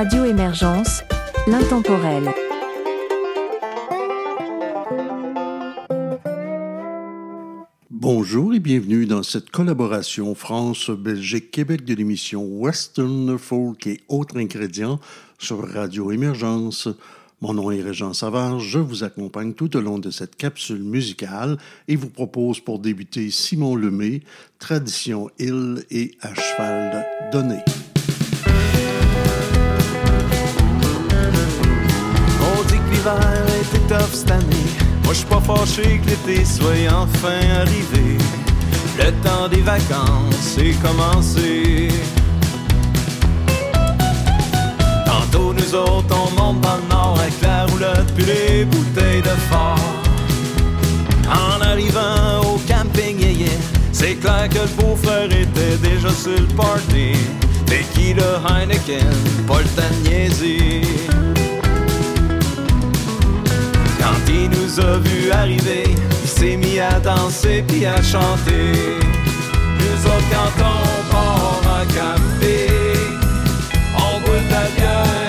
Radio Émergence, l'intemporel. Bonjour et bienvenue dans cette collaboration France-Belgique-Québec de l'émission Western Folk et autres ingrédients sur Radio Émergence. Mon nom est Régent Savard, je vous accompagne tout au long de cette capsule musicale et vous propose pour débuter Simon Lemay, Tradition Hill et à cheval donné. L'hiver était cette année. Moi, je suis pas fâché que l'été soit enfin arrivé. Le temps des vacances est commencé. Tantôt, nous autres, on monte dans le nord avec la roulotte puis les bouteilles de fort. En arrivant au camping, yeah, c'est clair que le beau-frère était déjà sur le party. Tequila Heineken, pas le temps de niaiser. Nous a vus arriver, il s'est mis à danser puis à chanter. Nous autres, quand on part en café, on boit de la bière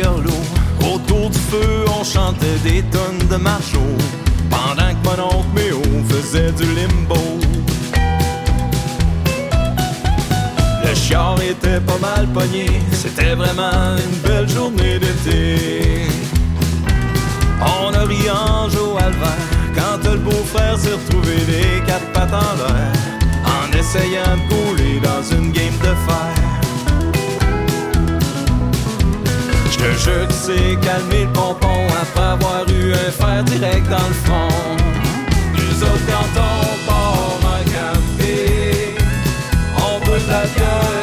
Autour du feu, on chantait des tonnes de marchot. Pendant que mon oncle Méo faisait du limbo. Le chiard était pas mal pogné. C'était vraiment une belle journée d'été. On a ri en jour à quand le beau-frère s'est retrouvé les quatre pattes en l'air. En essayant de couler dans une game de fer. Je te jure que c'est calmé le pompon après avoir eu un fer direct dans le front. Nous autres, quand on part en café, on boit la bière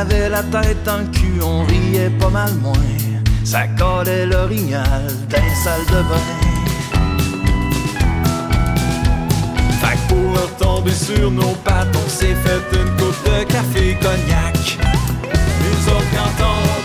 avait la tête le cul, on riait pas mal moins. Ça collait l'orignal d'un salle de bain. Fait que pour retomber sur nos pattes, on s'est fait une coupe de café cognac. Nous autres, quand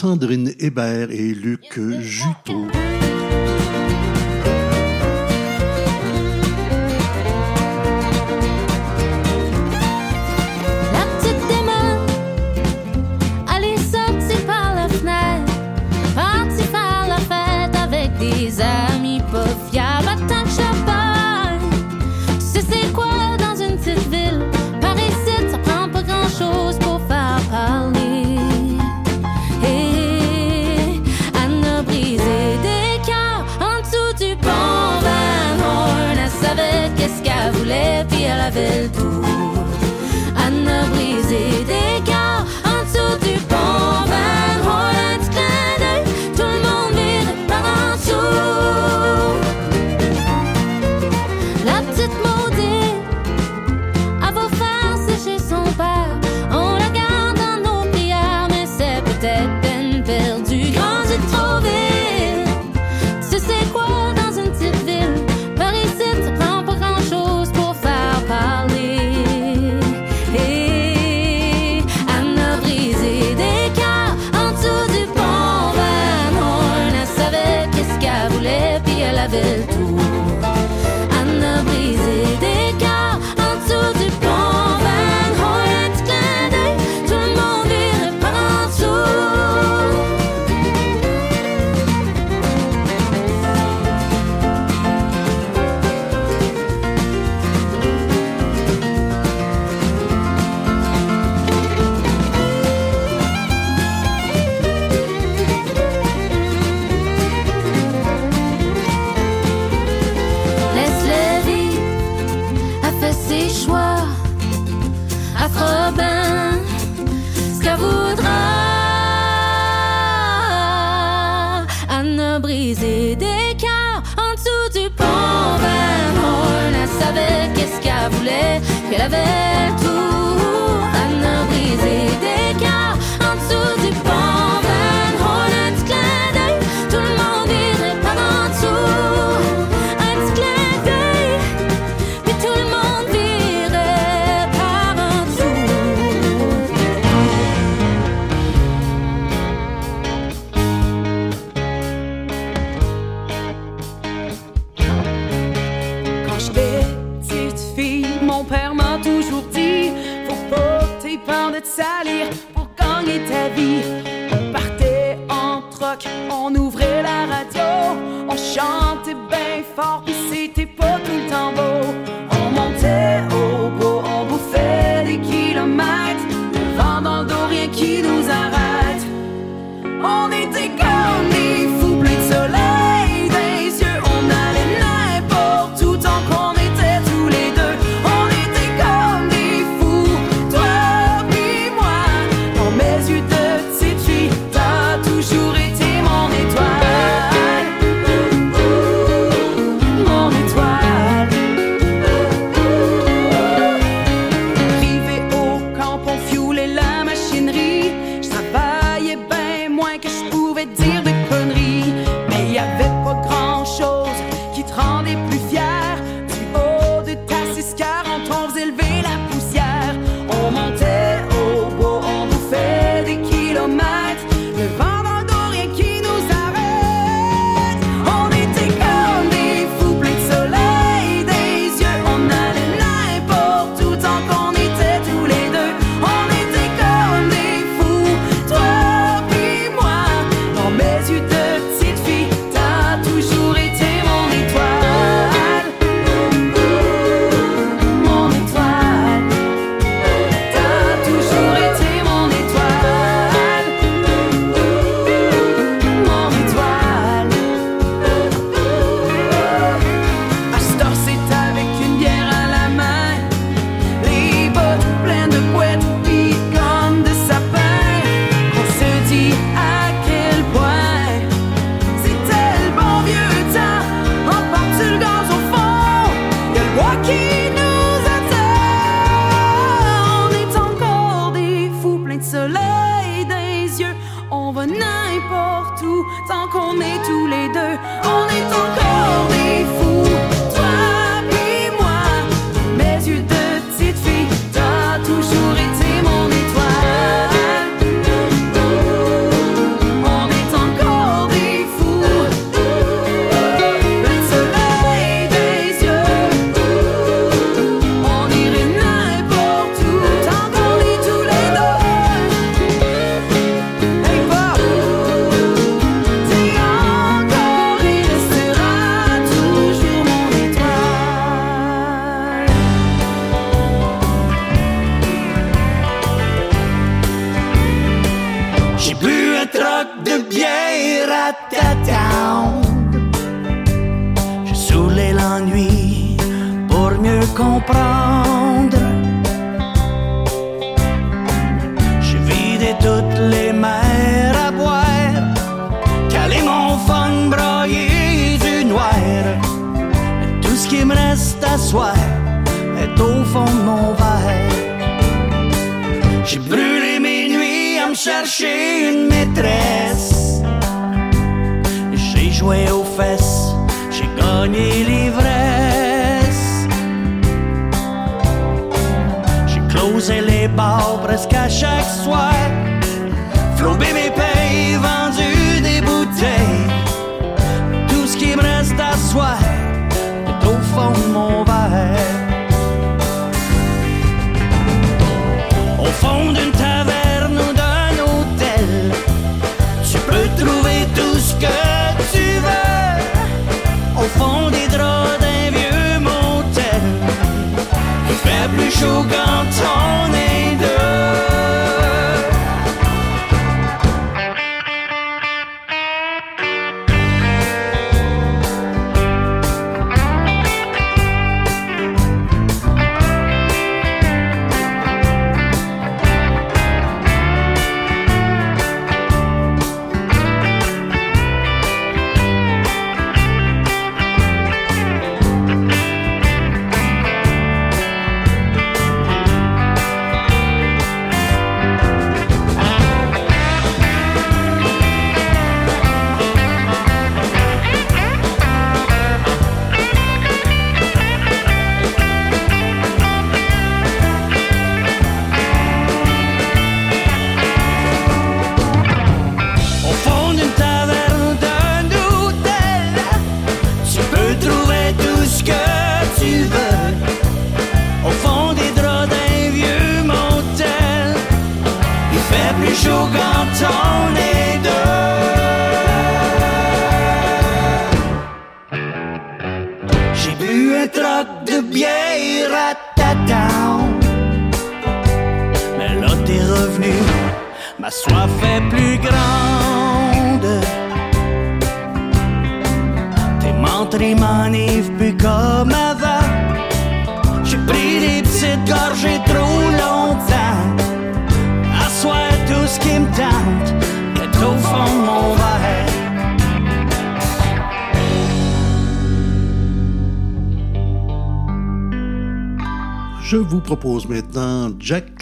Sandrine Hébert et Luc. n'importe où, tant qu'on est tous les deux, on est encore des fous.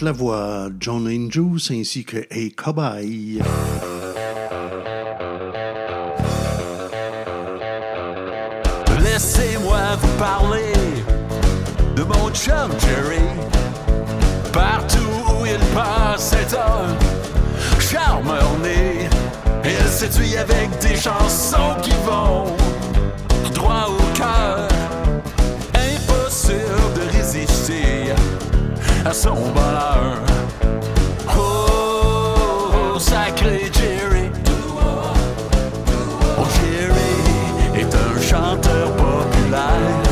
Jack Lavoie, John Andrews ainsi que Hey Cobaye. Laissez-moi vous parler de mon chum Jerry. Partout où il passe, c'est un charmeur né. Il séduit avec des chansons qui vont droit au à son bonheur. Oh, sacré Jerry. Oh, Jerry est un chanteur populaire.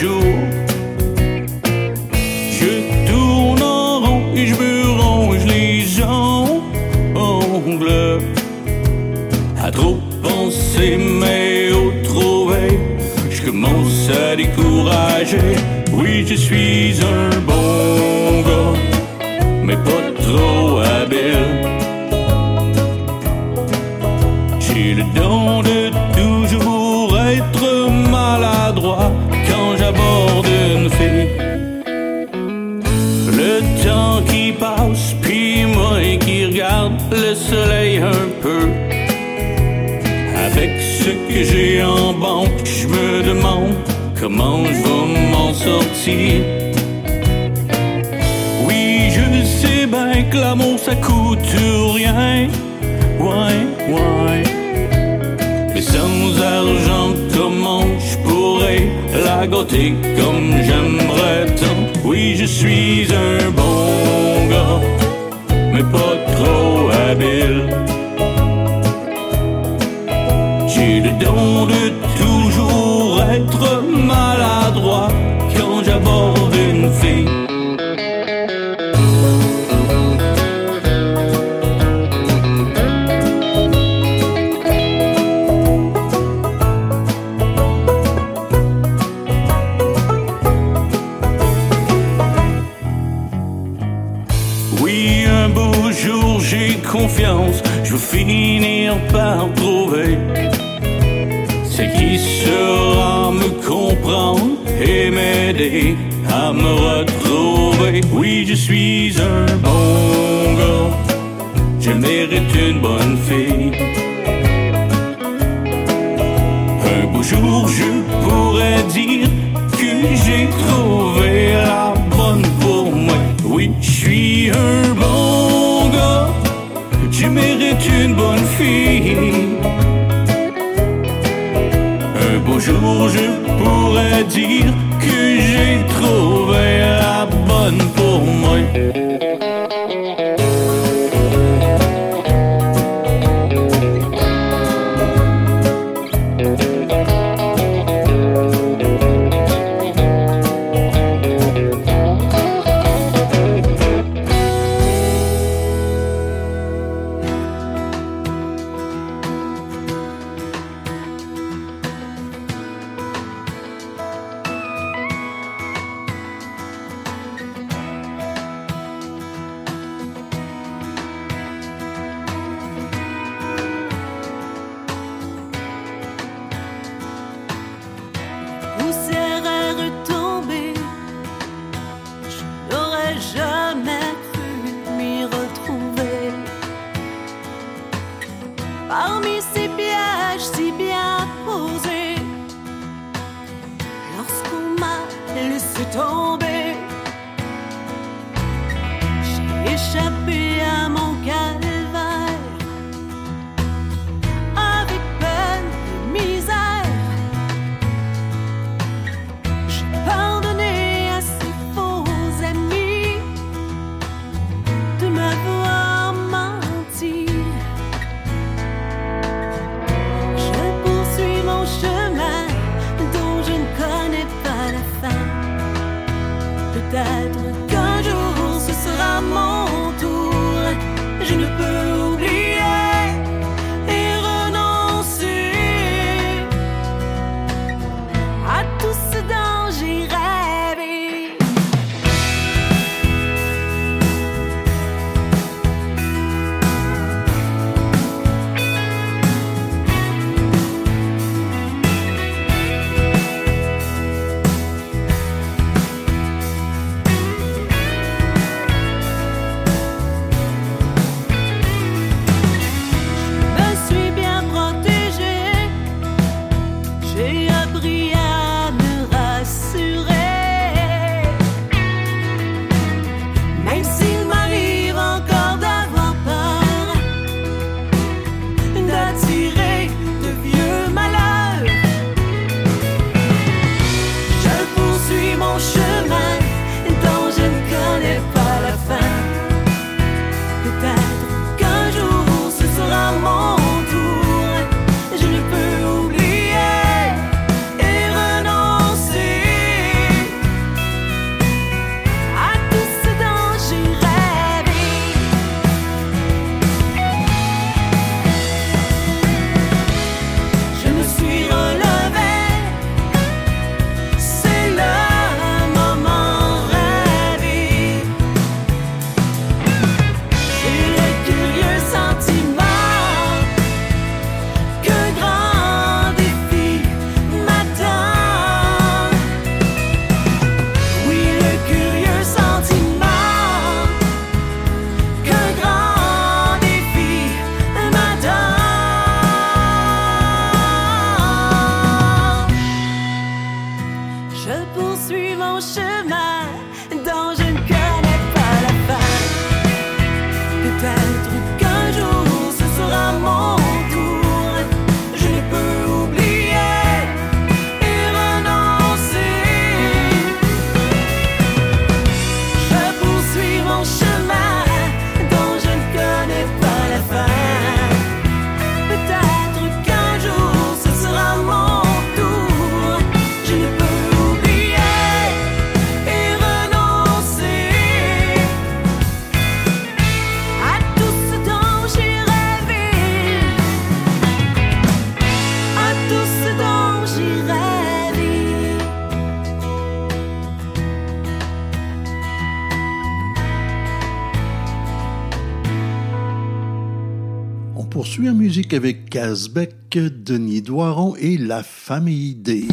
Je tourne en rond et je me ronge les ongles. À trop penser, mais au trouver, je commence à décourager. Oui, je suis un bon gars, mais pas trop habile. J'ai le don de le soleil un peu. Avec ce que j'ai en banque, je me demande comment je vais m'en sortir. Oui, je sais bien que l'amour ça coûte rien. Ouais, ouais. Mais sans argent, comment je pourrais la gâter comme j'aimerais tant? Oui, je suis un bon gars, mais pas trop habile. J'ai le don de finir par trouver ce qui sera me comprendre et m'aider à me retrouver. Oui, je suis un bon gars, je mérite une bonne fille. Un beau jour, je pourrais dire que j'ai trouvé la bonne pour moi. Oui, je suis un bon gars, je mérite une bonne fille. Je pourrais dire que j'ai trouvé la bonne pour moi. Musique avec Casbec, Denis Doiron et La Famille D.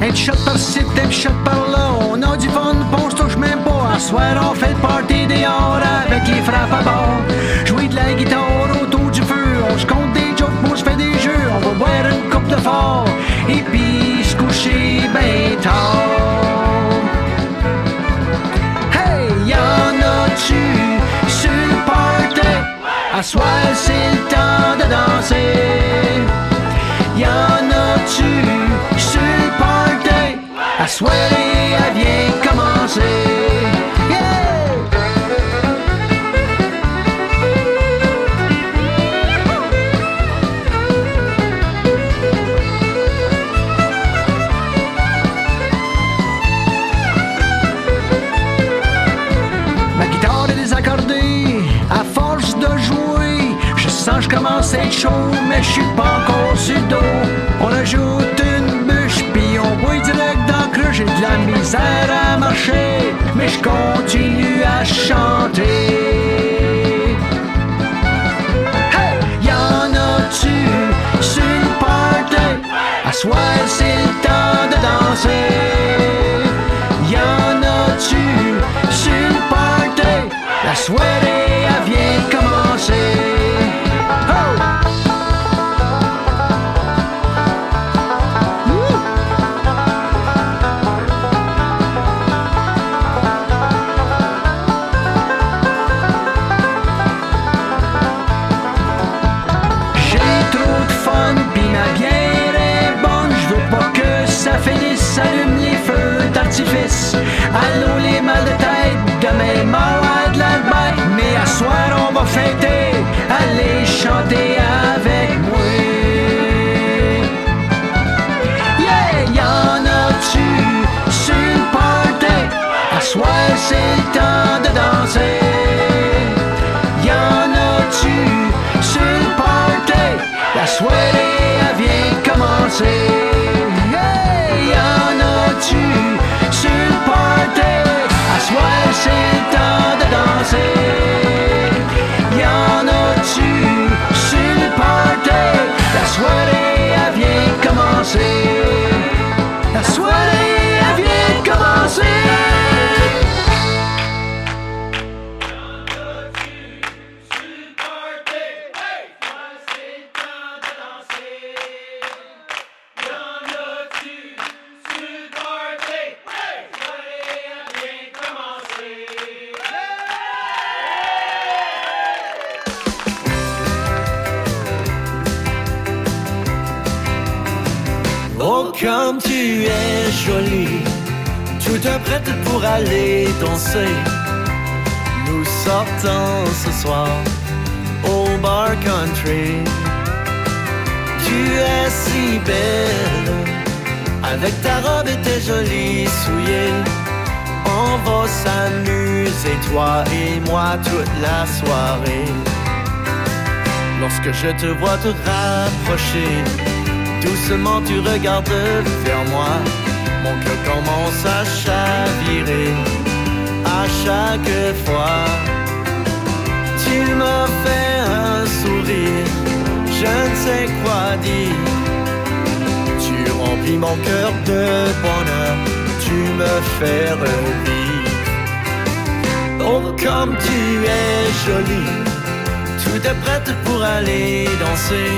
Un shot par-ci, un shot par-là, on a du fun, je touche même pas. À soir, on fait le party dehors avec les frappes à bord. À soir, c'est le temps de danser. Y'en a-tu sur le party? À soirée, elle vient commencer. Être chaud, mais je suis pas encore sur le dos. On ajoute une bûche, puis on boit direct dans le creux, j'ai de la misère à marcher, mais je continue à chanter. Hey! Y'en a-tu sur le party? À soir, c'est le temps de danser. Y'en a-tu sur le party? La soirée, demain malade la. Mais à soir on va fêter, allez chanter avec moi. Yeah, y'en a-tu sur le party? À soir c'est le temps de danser. Y'en a-tu sur party? La soirée, elle vient commencer. Temps jolis souliers. On va s'amuser, toi et moi, toute la soirée. Lorsque je te vois te rapprocher, doucement tu regardes vers moi. Mon cœur commence à chavirer à chaque fois. Tu me fais un sourire, je ne sais quoi dire. Remplis mon cœur de bonheur, tu me fais revivre. Oh, comme tu es jolie, tout est prête pour aller danser.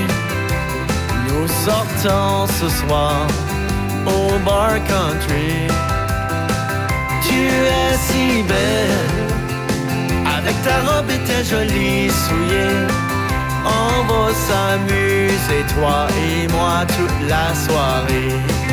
Nous sortons ce soir au bar country. Tu es si belle, avec ta robe et tes jolis souliers. On va s'amuser, toi et moi, toute la soirée.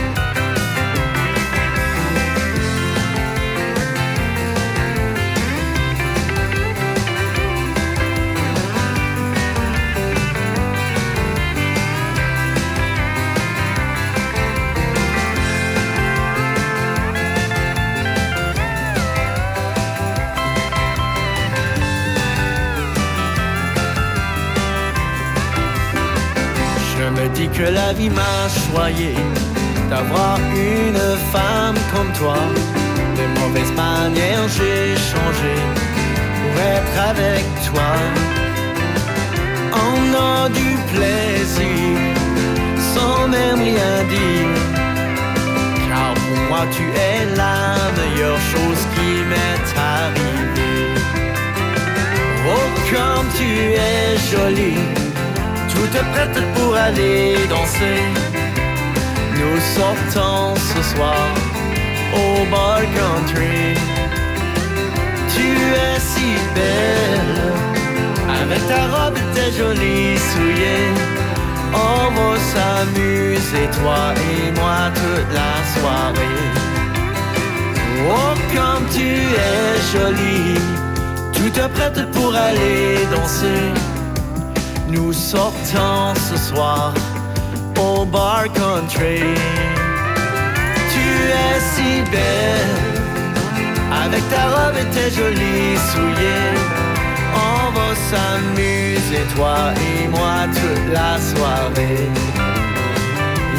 Dis que la vie m'a choyé d'avoir une femme comme toi. les mauvaises manières, j'ai changé pour être avec toi. On a du plaisir sans même rien dire. Car pour moi, tu es la meilleure chose qui m'est arrivée. Oh, comme tu es jolie, toute prête pour aller danser. Nous sortons ce soir au bar country. Tu es si belle, avec ta robe et tes jolis souliers. On va s'amuser, toi et moi, toute la soirée. Oh, comme tu es jolie, toute prête pour aller danser. Nous sortons ce soir au bar country. Tu es si belle, avec ta robe et tes jolis souliers. On va s'amuser, toi et moi, toute la soirée.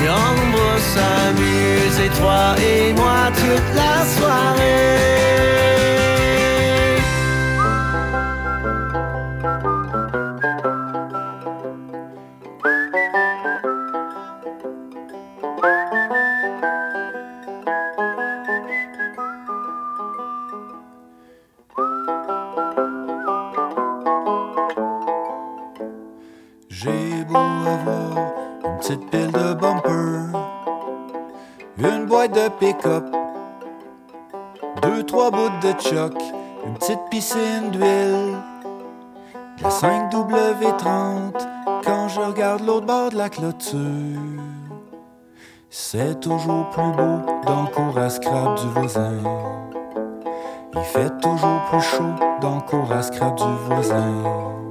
Et on va s'amuser, toi et moi, toute la soirée. Une petite piscine d'huile, la 5W30 quand je regarde l'autre bord de la clôture. C'est toujours plus beau dans le cours à scrap du voisin. Il fait toujours plus chaud dans le cours à scrap du voisin.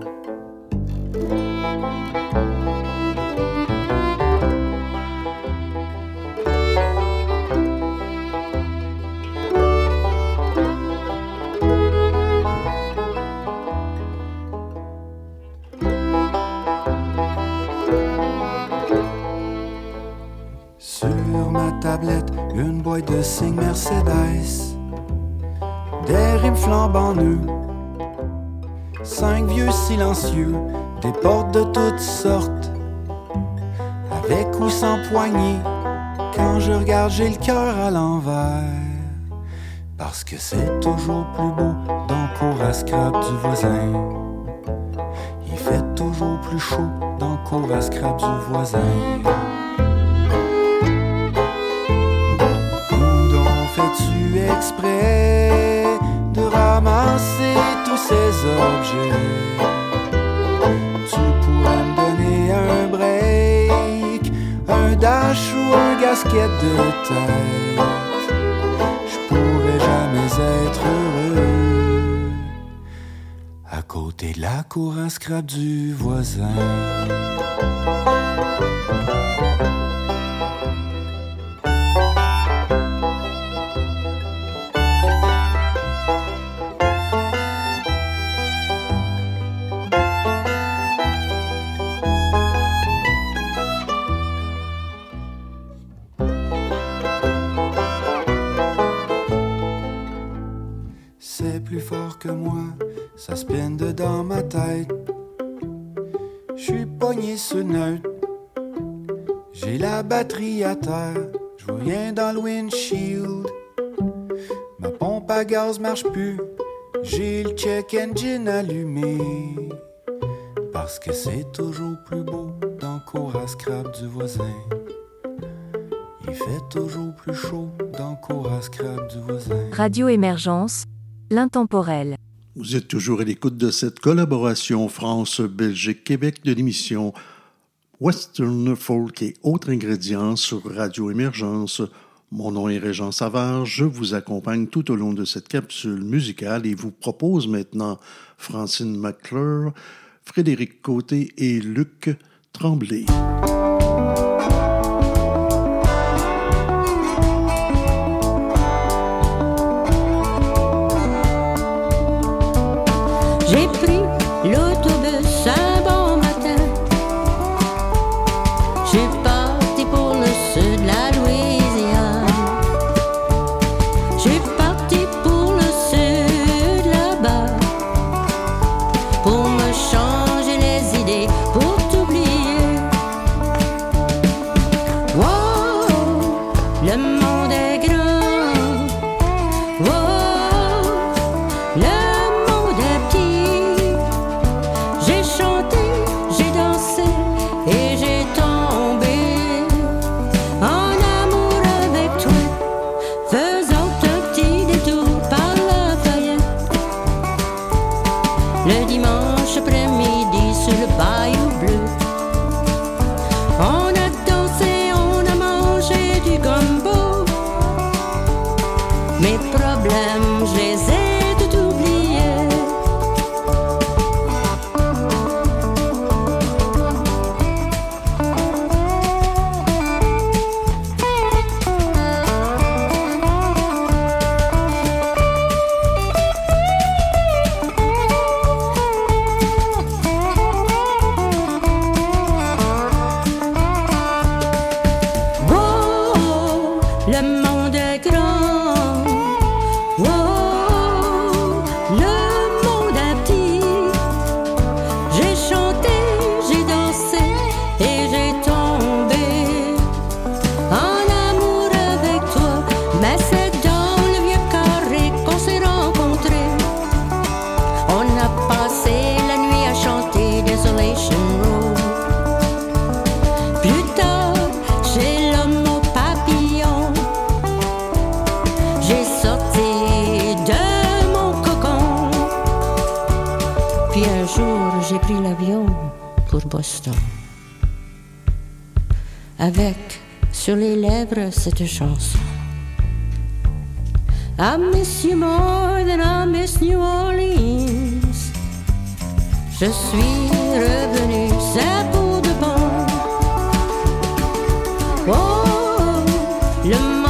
De signes Mercedes. Des rimes flambant nœuds. Cinq vieux silencieux, des portes de toutes sortes. Avec ou sans poignée, quand je regarde, j'ai le cœur à l'envers. Parce que c'est toujours plus beau dans cours à scrap du voisin. Il fait toujours plus chaud dans cours à scrap du voisin. Fais-tu exprès de ramasser tous ces objets? Tu pourrais me donner un break, un dash ou un gasket de tête. Je pourrais jamais être heureux à côté de la cour à scrap du voisin. Batterie à terre, je vois rien dans le windshield. Ma pompe à gaz marche plus, j'ai le check engine allumé. Parce que c'est toujours plus beau dans le cours à scrap du voisin. Il fait toujours plus chaud dans le cours à scrap du voisin. Radio Émergence, l'intemporel. Vous êtes toujours à l'écoute de cette collaboration France-Belgique-Québec de l'émission Western Folk et autres ingrédients sur Radio Émergence. Mon nom est Régent Savard, je vous accompagne tout au long de cette capsule musicale et vous propose maintenant Francine McClure, Frédéric Côté et Luc Tremblay. avec sur les lèvres cette chanson. I miss you more than I miss New Orleans. Je suis revenu, c'est pour de bon. Oh, le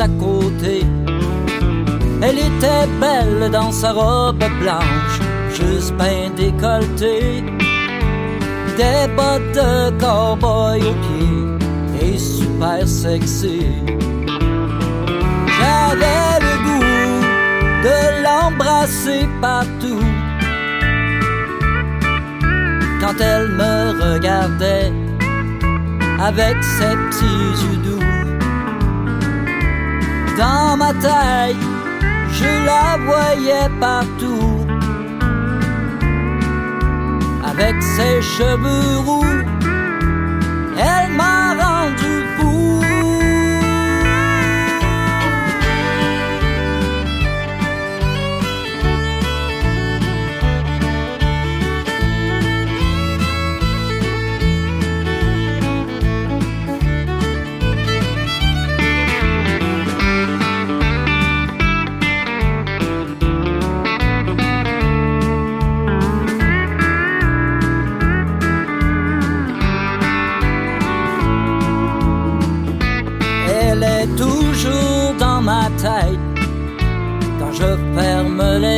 à côté. Elle était belle dans sa robe blanche, juste bien décolletée. Des bottes de cowboy aux pieds et super sexy. J'avais le goût de l'embrasser partout. Quand elle me regardait avec ses petits yeux doux. Dans ma tête, je la voyais partout. Avec ses cheveux roux, elle m'a rendu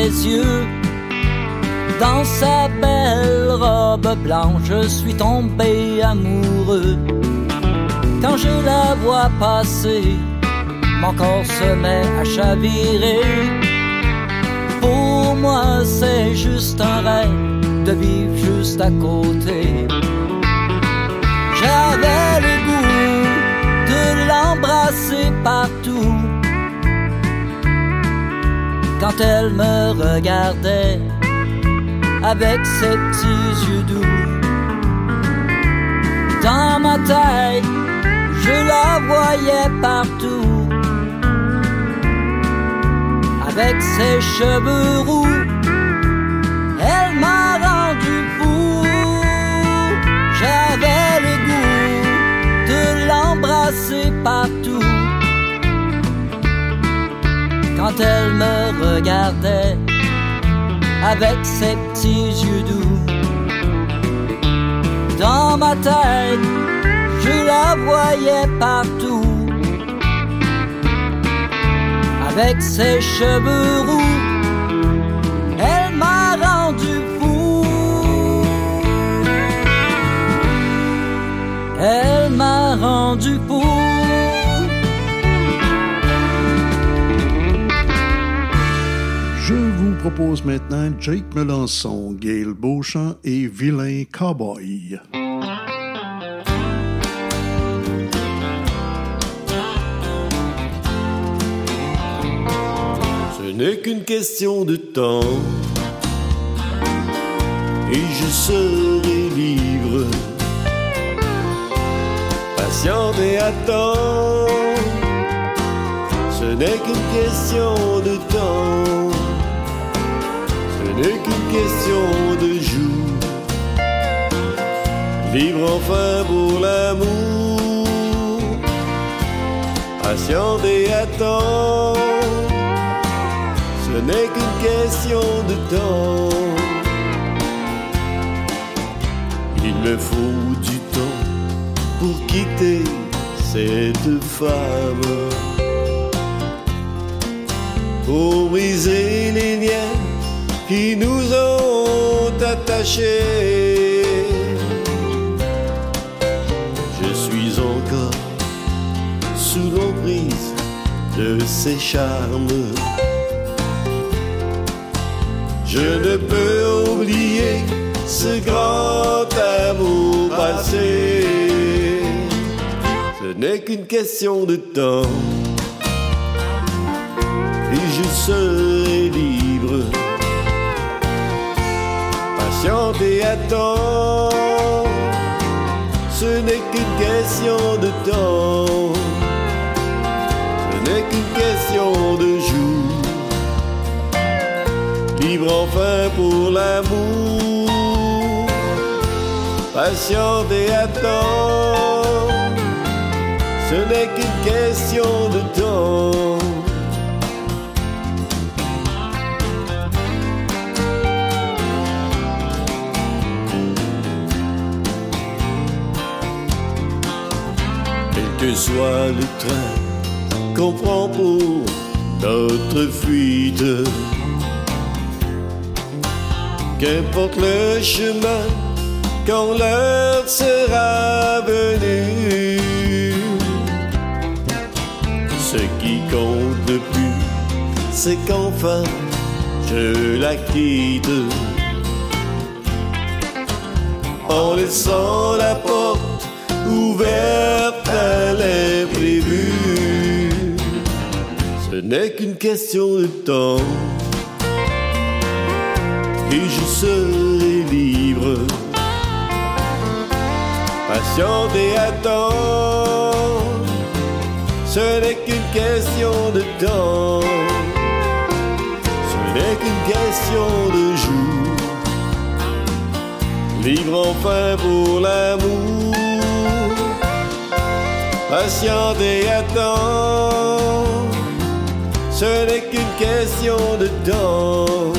yeux. Dans sa belle robe blanche, je suis tombé amoureux. Quand je la vois passer, mon corps se met à chavirer. Pour moi, c'est juste un rêve de vivre juste à côté. J'avais le goût de l'embrasser partout. Quand elle me regardait avec ses petits yeux doux. Dans ma tête, je la voyais partout. Avec ses cheveux roux, elle m'a rendu fou. J'avais le goût de l'embrasser partout. Quand elle me regardait avec ses petits yeux doux. Dans ma tête, je la voyais partout. Avec ses cheveux roux, elle m'a rendu fou. Elle m'a rendu fou. Propose maintenant Jake Melançon, Gail Beauchamp et Vilain Cowboy. Ce n'est qu'une question de temps et je serai libre. Patiente et attends, ce n'est qu'une question de temps, n'est qu'une question de jour. Libre enfin pour l'amour, patiente et attends. Ce n'est qu'une question de temps. Il me faut du temps pour quitter cette femme. Pour briser les liens qui nous ont attachés. Je suis encore sous l'emprise de ses charmes. Je ne peux oublier ce grand amour passé. Ce n'est qu'une question de temps. Et attends. Ce n'est qu'une question de temps. Ce n'est qu'une question de jour libre enfin pour l'amour, patiente et attends, ce n'est qu'une question de temps. Que soit le train qu'on prend pour notre fuite. Qu'importe le chemin, quand l'heure sera venue, ce qui compte le plus, c'est qu'enfin je la quitte. En laissant la porte ouverte n'est qu'une question de temps. Et je serai libre. Patient et attends. Ce n'est qu'une question de temps. Ce n'est qu'une question de jour. Libre enfin pour l'amour. Patient et attends. Ce n'est qu'une question de temps.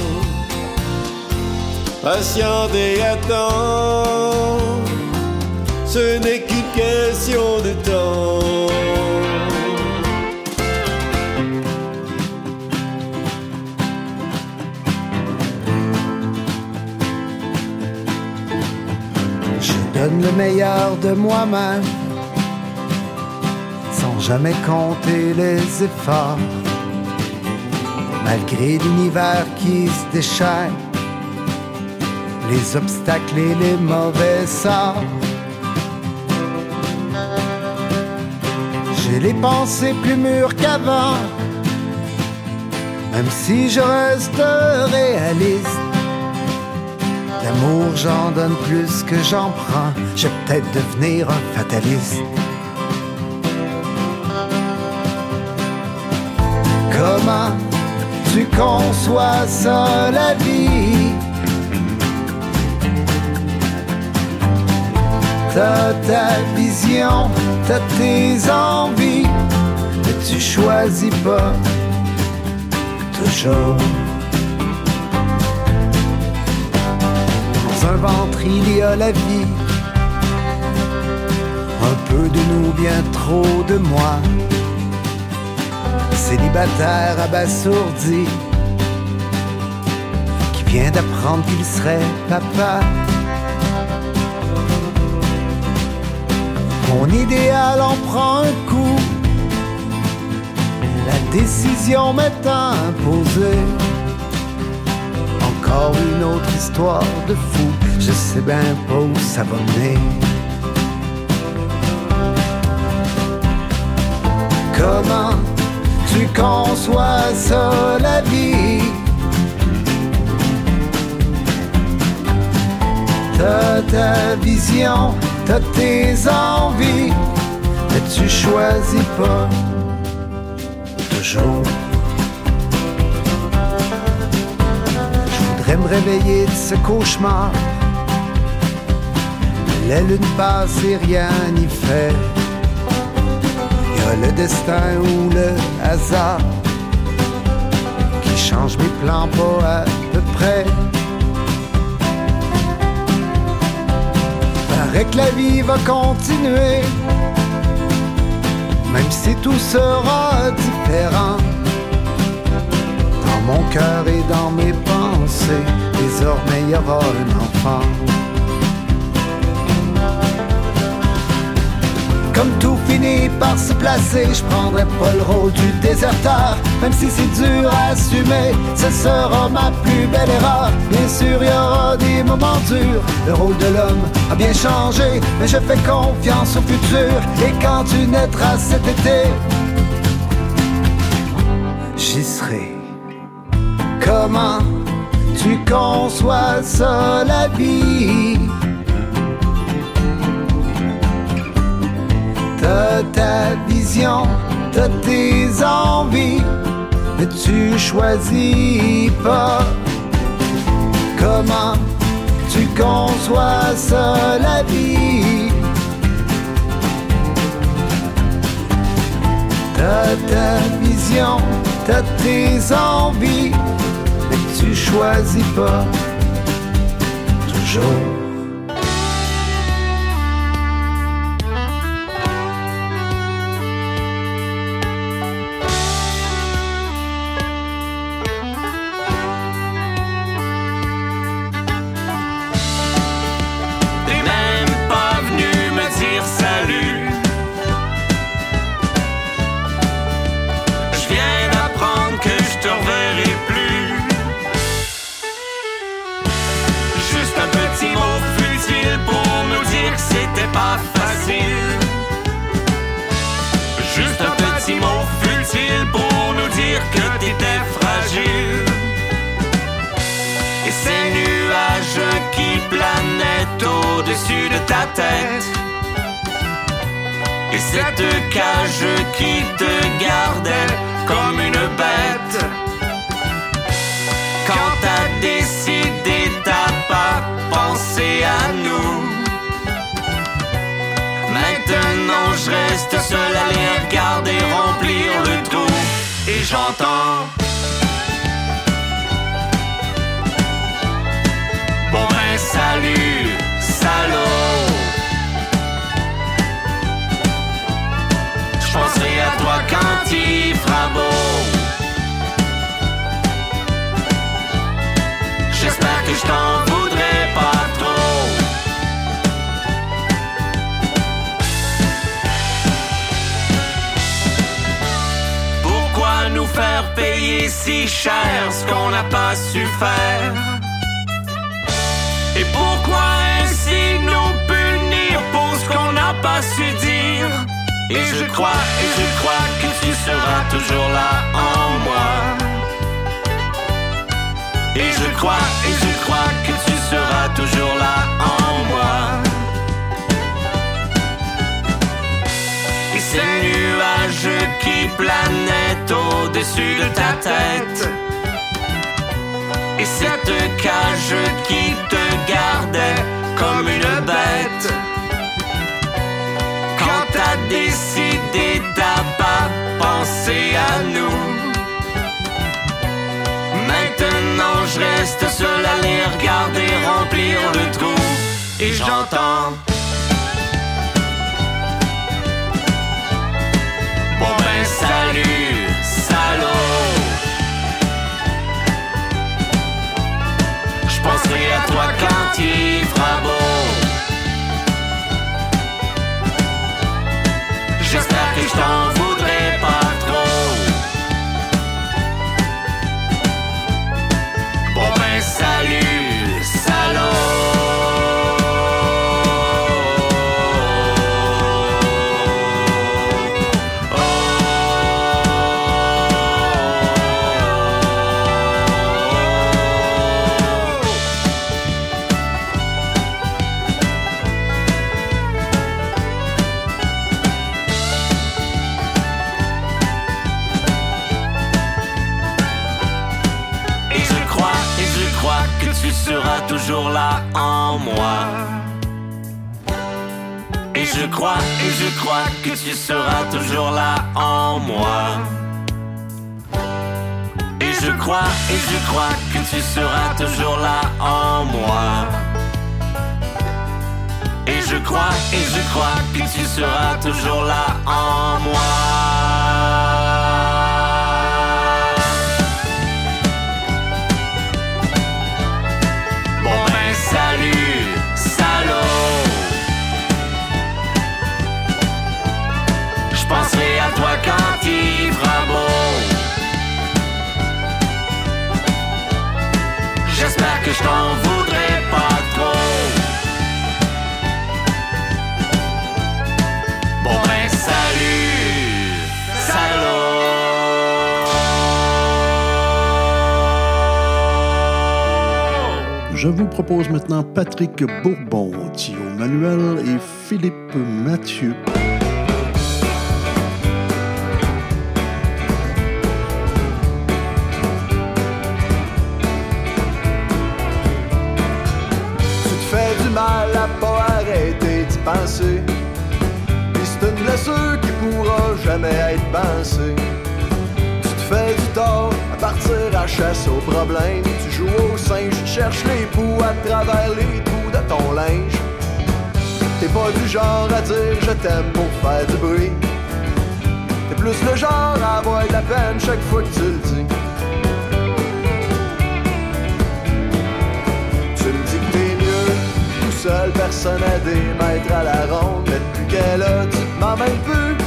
Patient et attends. Ce n'est qu'une question de temps. Je donne le meilleur de moi-même, sans jamais compter les efforts. Malgré l'univers qui se déchaîne, les obstacles et les mauvais sorts. J'ai les pensées plus mûres qu'avant, même si je reste réaliste. D'amour, j'en donne plus que j'en prends. Je vais peut-être devenir un fataliste. Comment tu conçois ça, la vie? T'as ta vision, t'as tes envies, mais tu choisis pas toujours. Dans un ventre, il y a la vie. Un peu de nous, bien trop de moi. Célibataire abasourdi, qui vient d'apprendre qu'il serait papa. Mon idéal en prend un coup. La décision m'est imposée. Encore une autre histoire de fou. Je sais bien pas où ça va mener. Comment tu ça, la vie? T'as ta vision, t'as tes envies, mais tu choisis pas toujours. Je voudrais me réveiller de ce cauchemar. La lune passe et rien n'y fait. Le destin ou le hasard qui change mes plans pas à peu près. Paraît que la vie va continuer, même si tout sera différent. Dans mon cœur et dans mes pensées, désormais il y aura un enfant. Tout finit par se placer, je prendrai pas le rôle du déserteur, même si c'est dur à assumer, ce sera ma plus belle erreur. Bien sûr, il y aura des moments durs, le rôle de l'homme a bien changé, mais je fais confiance au futur, et quand tu naîtras cet été, j'y serai. Comment tu conçois ça, la vie? Ta vision, t'as tes envies, mais tu choisis pas. Comment tu conçois ça, la vie? T'as ta vision, t'as tes envies, mais tu choisis pas. Toujours. Au-dessus de ta tête. Et cette cage qui te gardait comme une bête. Quand t'as décidé, t'as pas pensé à nous. Maintenant je reste seul à les regarder remplir le trou. Et j'entends. Bon ben salut, salaud. Je penserai à toi quand il fera beau. J'espère que je t'en. Pourquoi nous faire payer si cher ce qu'on n'a pas su faire? Nous punir pour ce qu'on n'a pas su dire? Et je crois, et je crois que tu seras toujours là en moi. Et je crois, et je crois que tu seras toujours là en moi. Et ces nuages qui planaient au-dessus de ta tête. Et cette cage qui te gardait comme une bête. Quand t'as décidé, t'as pas pensé à nous. Maintenant je reste seul à les regarder remplir le trou. Et j'entends. Bon ben salut, salaud. Penserai à toi quand il fera beau. Crois que tu seras toujours là en moi. Et je crois, et je crois que tu seras toujours là en moi. Et je crois, et je crois que tu seras toujours là en moi. Propose maintenant Patrick Bourbon, Thio Manuel et Philippe Mathieu. Tu te fais du mal à pas arrêter d'y penser. Puis c'est une blessure qui pourra jamais être pensée. Tu te fais du tort partir à chasse aux problèmes. Tu joues au singe, tu cherches les poux à travers les trous de ton linge. T'es pas du genre à dire je t'aime pour faire du bruit. T'es plus le genre à avoir de la peine chaque fois que tu le dis. Tu me dis que t'es mieux tout seul, personne à démettre à la ronde. Mais depuis qu'elle a, tu mêles plus.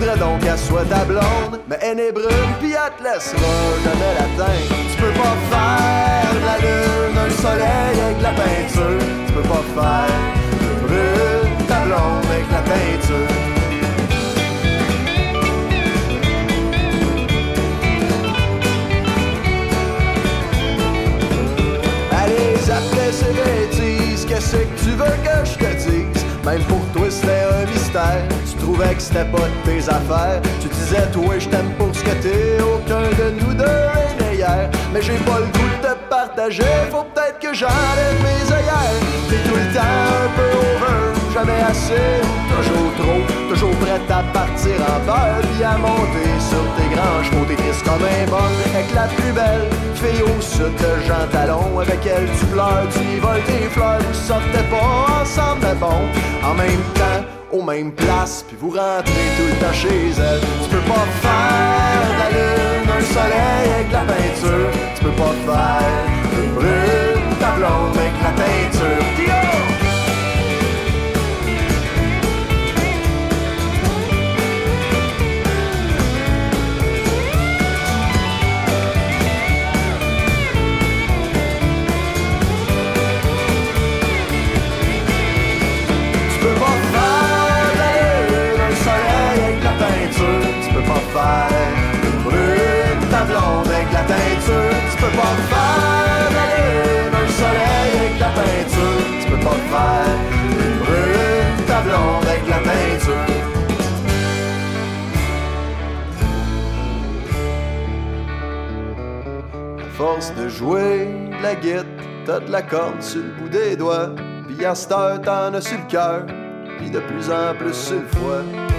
Voudrais donc qu'elle soit ta blonde. Mais elle est brune, pis elle te laissera jamais l'atteindre. Tu peux pas faire de la lune, un soleil avec la peinture. Tu peux pas faire brune, ta blonde avec la peinture. Allez, après ces bêtises, qu'est-ce que tu veux que je te trouvais que pas de tes affaires. Tu disais, toi, je t'aime pour ce que t'es, aucun de nous deux est meilleur. Mais j'ai pas le goût de te partager, faut peut-être que j'enlève mes œillères. T'es tout le temps un peu over, jamais assez, toujours trop, toujours prête à partir en peur, puis à monter sur tes grands chevaux, t'es comme un bon, avec la plus belle fille au sud de Jean Talon, avec elle tu pleures, tu y voles tes fleurs, vous sortez pas. Ensemble, mais bon, en même temps, aux mêmes places, puis vous rentrez tout le temps chez elle. Tu peux pas faire la lune, un soleil avec la peinture, tu peux pas faire une brune, ta blonde avec la peinture. Faire brune, ta blonde avec la teinture. Tu peux pas faire la lune, un soleil avec la peinture. Tu peux pas faire brune, ta blonde avec la peinture. À force de jouer de la guitare, t'as de la corde sur le bout des doigts. Puis à cette heure, t'en as sur le cœur, puis de plus en plus sur le foie.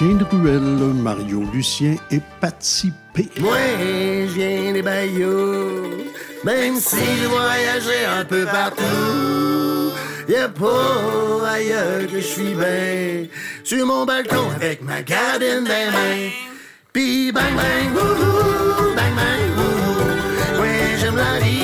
De ruelle, Mario Lucien et Patsy P. Moi, je viens des Bayous, même si je voyageais un peu partout. Y'a pas ailleurs que je suis bien, sur mon balcon avec ma garden des mains. Puis bang bang, wouhou, bang bang, wouhou. Ouais, j'aime la vie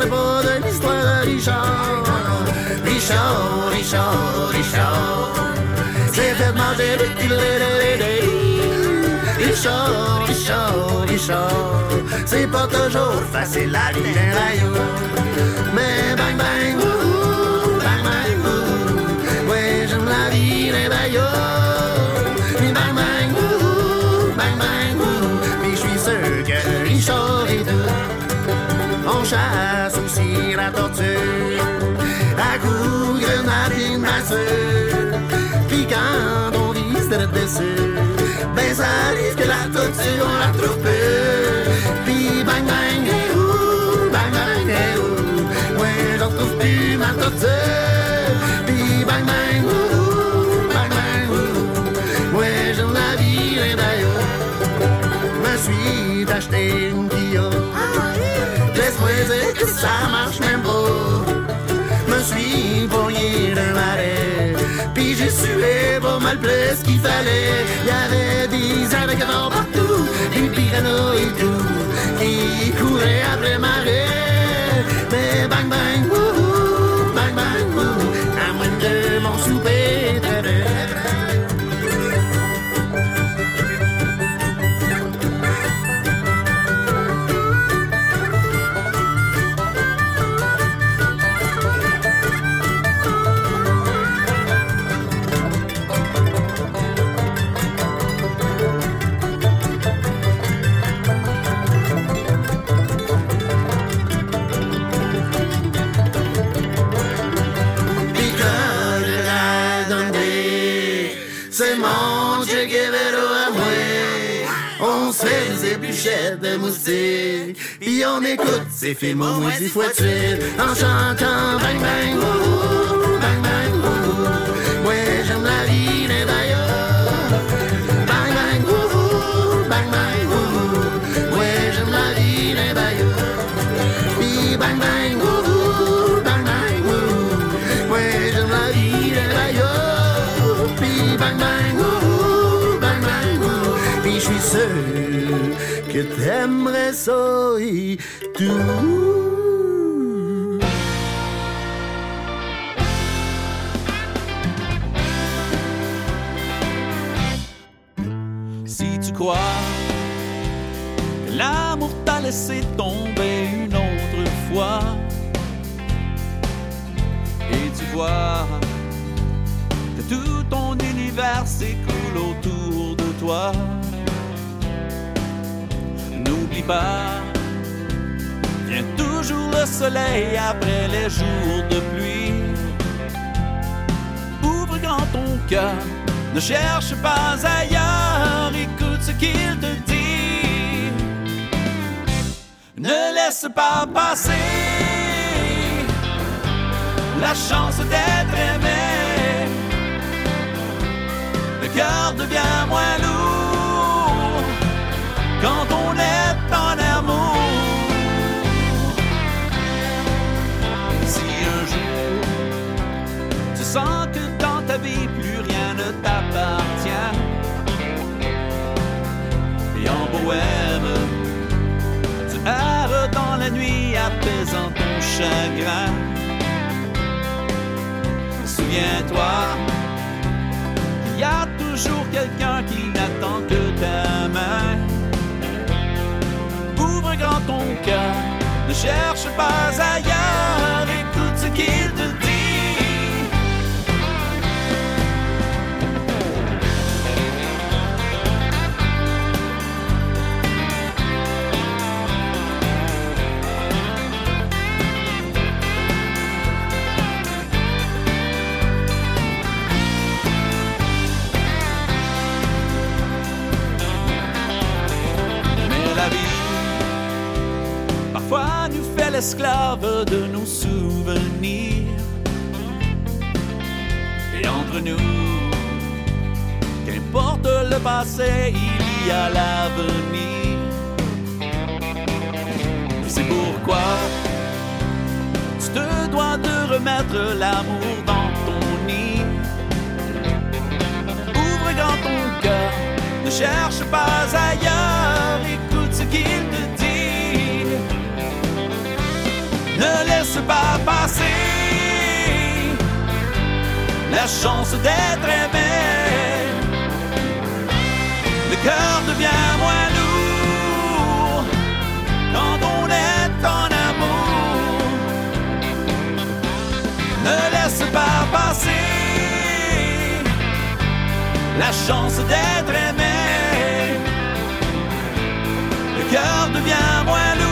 parle pas de l'histoire de Richard. Richard, Richard, Richard. C'est fait manger le Richard, Richard, Richard. C'est pas toujours facile d'un rayon. Mais bang bang, wouhou, bang bang, wouhou. Ouais, j'aime la vie d'un rayon. On chasse aussi la tortue. À coups grenade et Puis quand on vise de dessus Ben ça arrive que la tortue on la trouve Puis bang bang et ouh Bang bang et ouh. Ouais j'en plus ma tortue. Puis bang ouh Bang bang ouh. Ouais j'en la vie d'ailleurs ça marche même pas. Me suis pogné d'un marais, puis j'ai sué pas mal ce qu'il fallait. Y avait des avec partout, des piranhas et de moustiques, puis on écoute ces films au moins dix fois de en chantant bang bang tout. Si tu crois que l'amour t'a laissé tomber une autre fois, et tu vois que tout ton univers s'écoule autour de toi, n'oublie pas, vient toujours le soleil après les jours de pluie. Ouvre grand ton cœur, ne cherche pas ailleurs, écoute ce qu'il te dit. Ne laisse pas passer la chance d'être aimé. Le cœur devient moins Souviens-toi qu'il y a toujours quelqu'un qui n'attend que ta main. Ouvre grand ton cœur, ne cherche pas ailleurs, l'esclave de nos souvenirs. Et entre nous, qu'importe le passé, il y a l'avenir. C'est pourquoi tu te dois de remettre l'amour dans ton nid. Ouvre grand ton cœur, ne cherche pas ailleurs, Ne laisse pas passer la chance d'être aimé. Le cœur devient moins lourd quand on est en amour. Ne laisse pas passer la chance d'être aimé. Le cœur devient moins lourd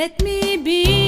Let me be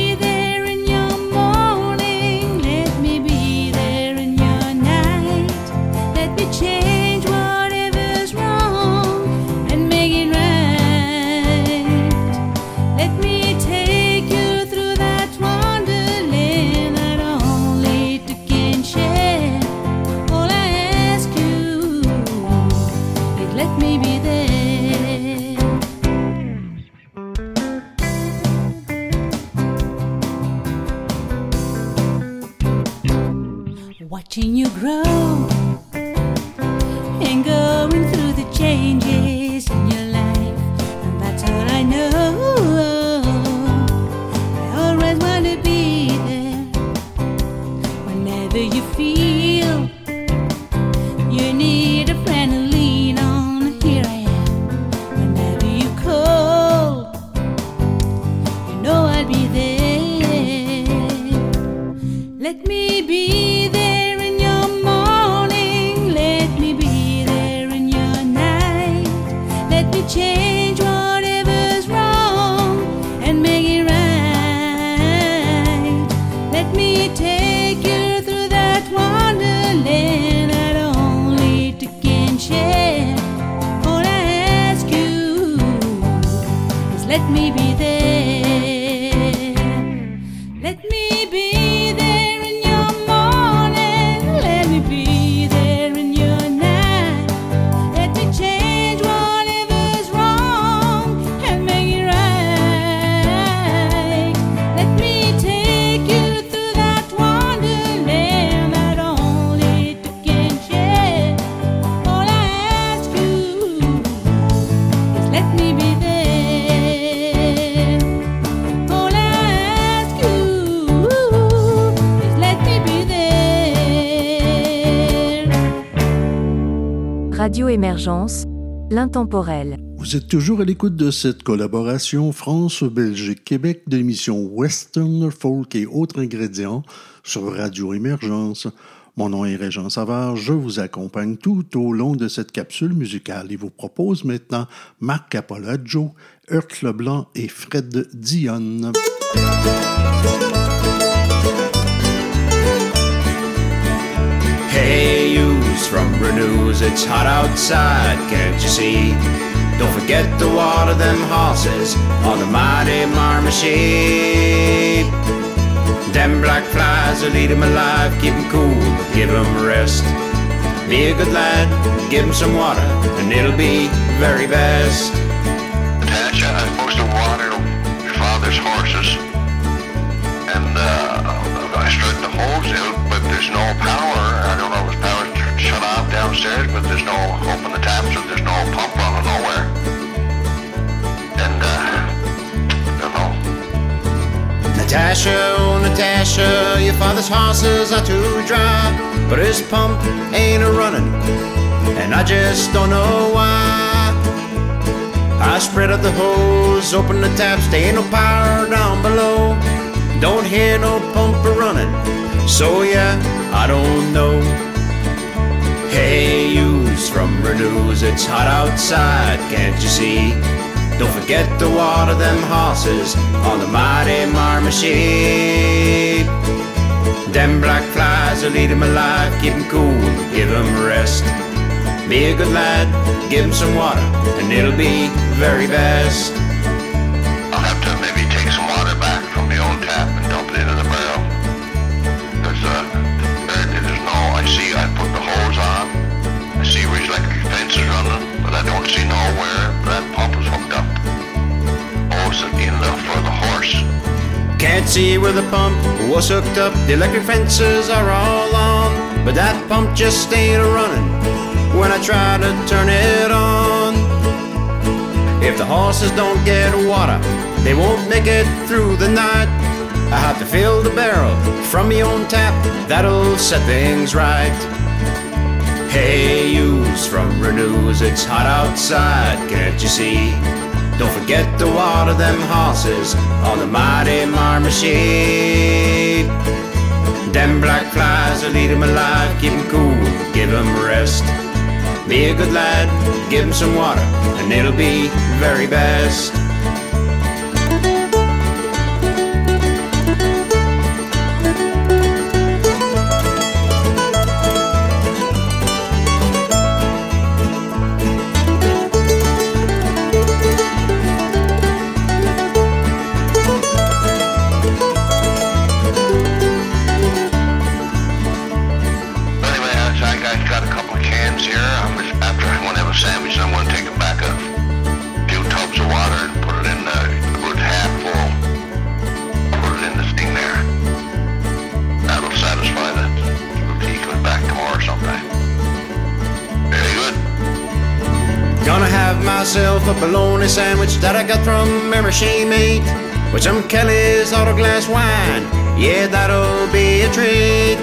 Émergence, l'intemporel. Vous êtes toujours à l'écoute de cette collaboration France-Belgique-Québec de l'émission Western Folk et autres ingrédients sur Radio Émergence. Mon nom est Régent Savard, je vous accompagne tout au long de cette capsule musicale et vous propose maintenant Marc Apolagio, Hurt Leblanc et Fred Dionne. Hey, from Renews, it's hot outside, can't you see? Don't forget to water them horses on the mighty marmachine. Them black flies will eat 'em alive, keep 'em cool, give 'em rest. Be a good lad, give 'em some water, and it'll be very best. Natasha, I'm supposed to water your father's horses. And uh, I struck the hose out, but there's no power. I don't know shut off downstairs, but there's no open the taps or there's no pump running nowhere. And uh, I don't know. Natasha, oh Natasha, your father's horses are too dry, but his pump ain't a running, and I just don't know why. I spread out the hose, open the taps, there ain't no power down below. Don't hear no pump a running, so yeah, I don't know. Hey, yous from Renews, it's hot outside, can't you see? Don't forget to water them horses on the mighty marmachine. Them black flies will eat 'em alive, keep 'em cool, give 'em rest. Be a good lad, give 'em some water, and it'll be very best. Don't see nowhere that pump is hooked up. In the, for the horse. Can't see where the pump was hooked up. The electric fences are all on, but that pump just ain't a running when I try to turn it on. If the horses don't get water, they won't make it through the night. I have to fill the barrel from my own tap, that'll set things right. Hey, yous from Renews, it's hot outside, can't you see? Don't forget to water them horses on the mighty marmachine. Them black flies will eat 'em alive, keep 'em cool, give 'em rest. Be a good lad, give 'em some water, and it'll be very best. Myself a bologna sandwich that I got from Mary Shea Mate with some Kelly's auto glass wine. Yeah, that'll be a treat.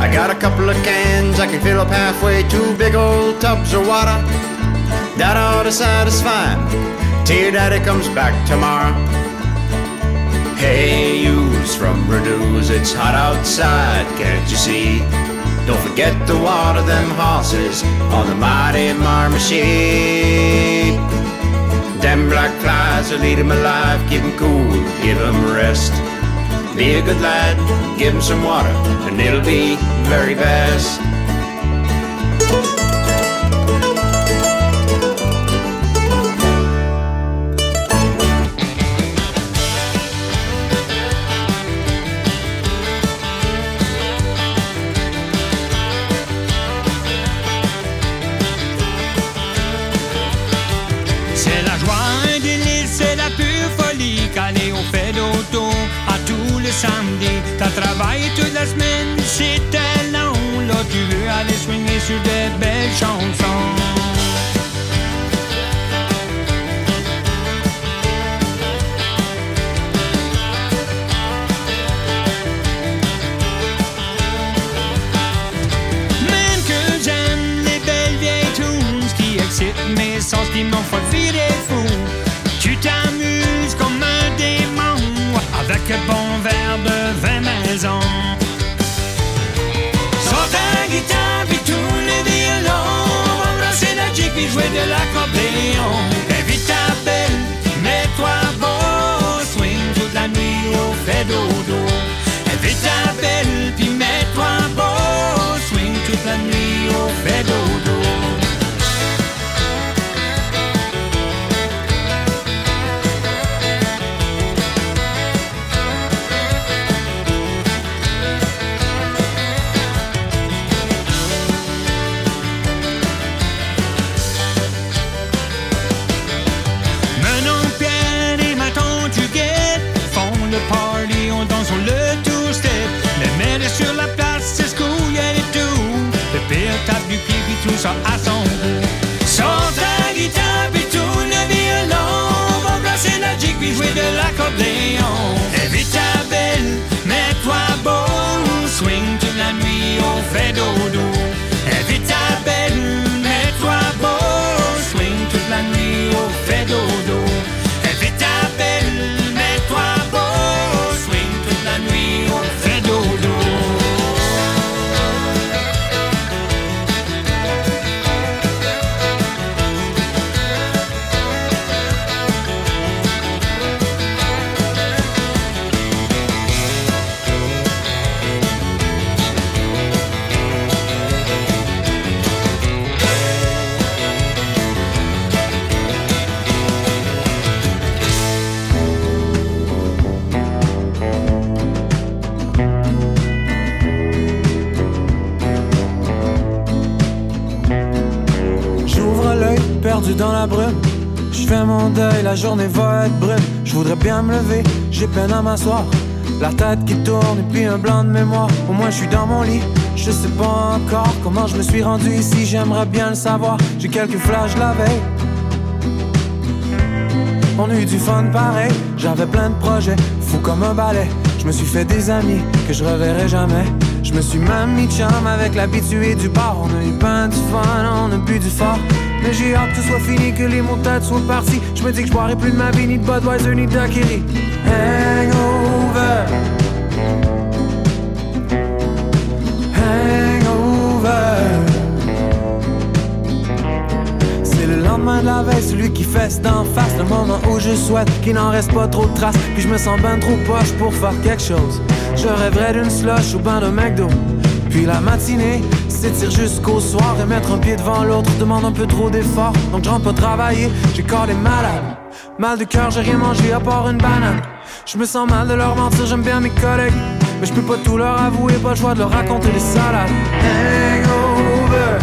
I got a couple of cans I can fill up halfway, two big old tubs of water. That ought to satisfy till daddy comes back tomorrow. Hey, you's from Renews, it's hot outside, can't you see? Don't forget to water them horses on the mighty marmoset. Them black flies will eat 'em alive, keep 'em cool, give 'em rest. Be a good lad, give 'em some water, and it'll be very best. Des belles chansons Même que j'aime les belles vieilles tunes qui excitent mes sens, qui m'en font virer fou. Tu t'amuses comme un démon avec un bon verre de vin maison. Sans ta guitare, puis jouer de l'accordéon. Évite ta belle, mets-toi beau, swing toute la nuit au fait dodo. Évite ta belle, puis mets-toi beau, swing toute la nuit au fait dodo. Tout à son. Sans ta guitare, puis tout le violon. On va placer la jig, puis jouer de l'accordéon. Évite ta belle, mets-toi beau. Swing toute la nuit, on fait dodo. Je fais mon deuil, la journée va être brune. Je voudrais bien me lever, j'ai peine à m'asseoir. La tête qui tourne et puis un blanc de mémoire. Au moins je suis dans mon lit, je sais pas encore comment je me suis rendu ici. J'aimerais bien le savoir. J'ai quelques flashs la veille. On a eu du fun pareil, j'avais plein de projets, fou comme un balai. Je me suis fait des amis que je reverrai jamais. Je me suis même mis chum avec l'habitué du bar. On a eu plein du fun, on a bu du fort. Mais j'ai hâte que ce soit fini, que les de tête soient partis. Je me dis que je boirai plus de ma vie, ni de Budweiser, ni de daiquiri. Hangover. Hangover. C'est le lendemain de la veille, celui qui fesse d'en face, le moment où je souhaite qu'il n'en reste pas trop de traces. Puis je me sens ben trop poche pour faire quelque chose. Je rêverais d'une slush ou ben d'un McDo. Puis la matinée s'étire jusqu'au soir et mettre un pied devant l'autre demande un peu trop d'efforts. Donc je rentre pas travailler, j'ai corps des malades. Mal de cœur, j'ai rien mangé à part une banane. Je me sens mal de leur mentir, j'aime bien mes collègues. Mais je peux pas tout leur avouer, pas le choix de leur raconter des salades. Hangover.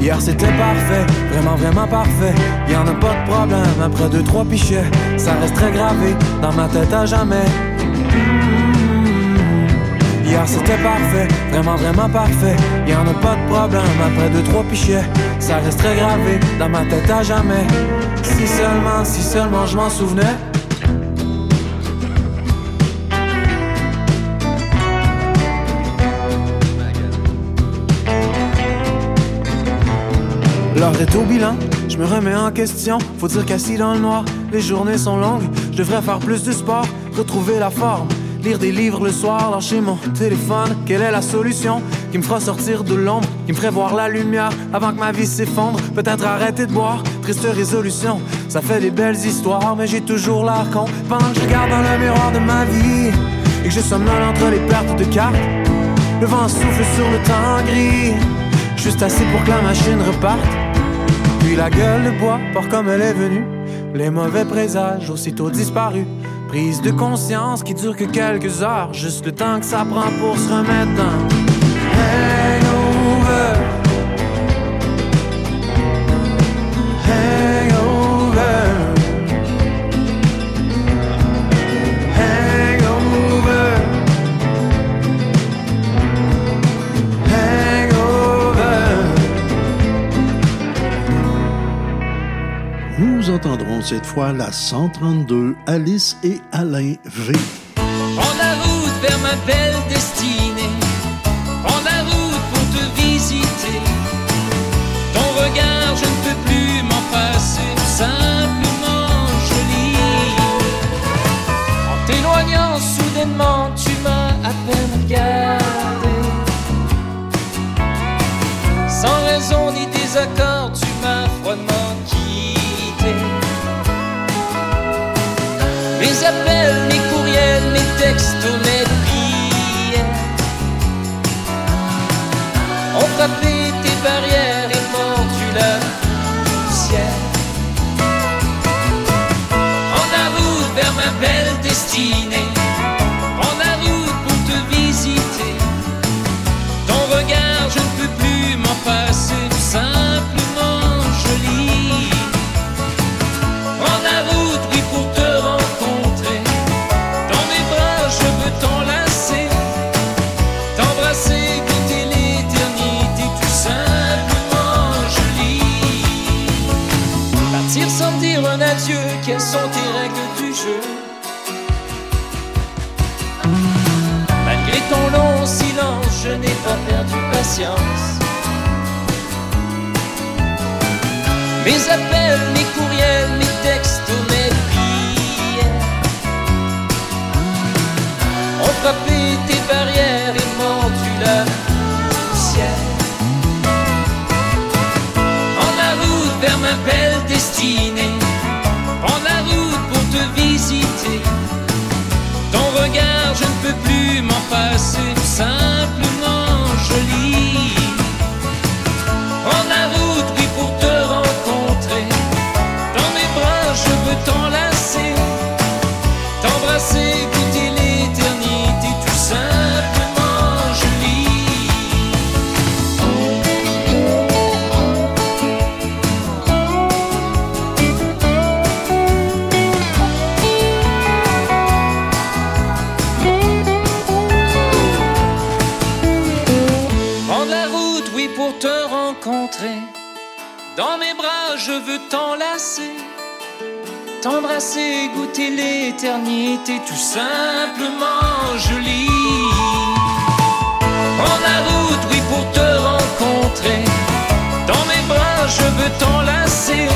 Hier c'était parfait, vraiment vraiment parfait. Y en a pas de problème après deux trois pichets. Ça reste très gravé dans ma tête à jamais. Mm. Hier c'était parfait, vraiment vraiment parfait. Y en a pas de problème après deux trois pichets. Ça reste très gravé dans ma tête à jamais. Si seulement, si seulement je m'en souvenais. Bilan, je me remets en question. Faut dire qu'assis dans le noir, les journées sont longues. Je devrais faire plus de sport, retrouver la forme. Lire des livres le soir, lâcher mon téléphone. Quelle est la solution qui me fera sortir de l'ombre, qui me ferait voir la lumière avant que ma vie s'effondre? Peut-être arrêter de boire, triste résolution. Ça fait des belles histoires, mais j'ai toujours l'air con. Pendant que je regarde dans le miroir de ma vie et que je somnole entre les pertes de cartes, le vent souffle sur le temps gris. Juste assez pour que la machine reparte. Puis la gueule de bois part comme elle est venue. Les mauvais présages aussitôt disparus. Prise de conscience qui dure que quelques heures. Juste le temps que ça prend pour se remettre dans. Cette fois la 132, Alice et Alain V. Prends la route vers ma belle destinée. Prends la route pour te visiter. Ton regard, je ne peux plus m'en passer. Simplement joli. En t'éloignant soudainement, tu m'as à peine regardé. Sans raison ni désaccord, tu Mes appels, mes courriels, mes textos, mes prières ont frappé tes barrières et mordu la poussière. En route vers ma belle destinée, je n'ai pas perdu patience. Mes appels, mes courriels, mes textos, mes prières ont frappé tes barrières et mordu la poussière. En la route vers ma belle destinée, en la route pour te visiter. Ton regard, je ne peux plus m'en passer, t'enlacer, t'embrasser, goûter l'éternité, tout simplement joli. Prends la route, oui, pour te rencontrer. Dans mes bras, je veux t'enlacer,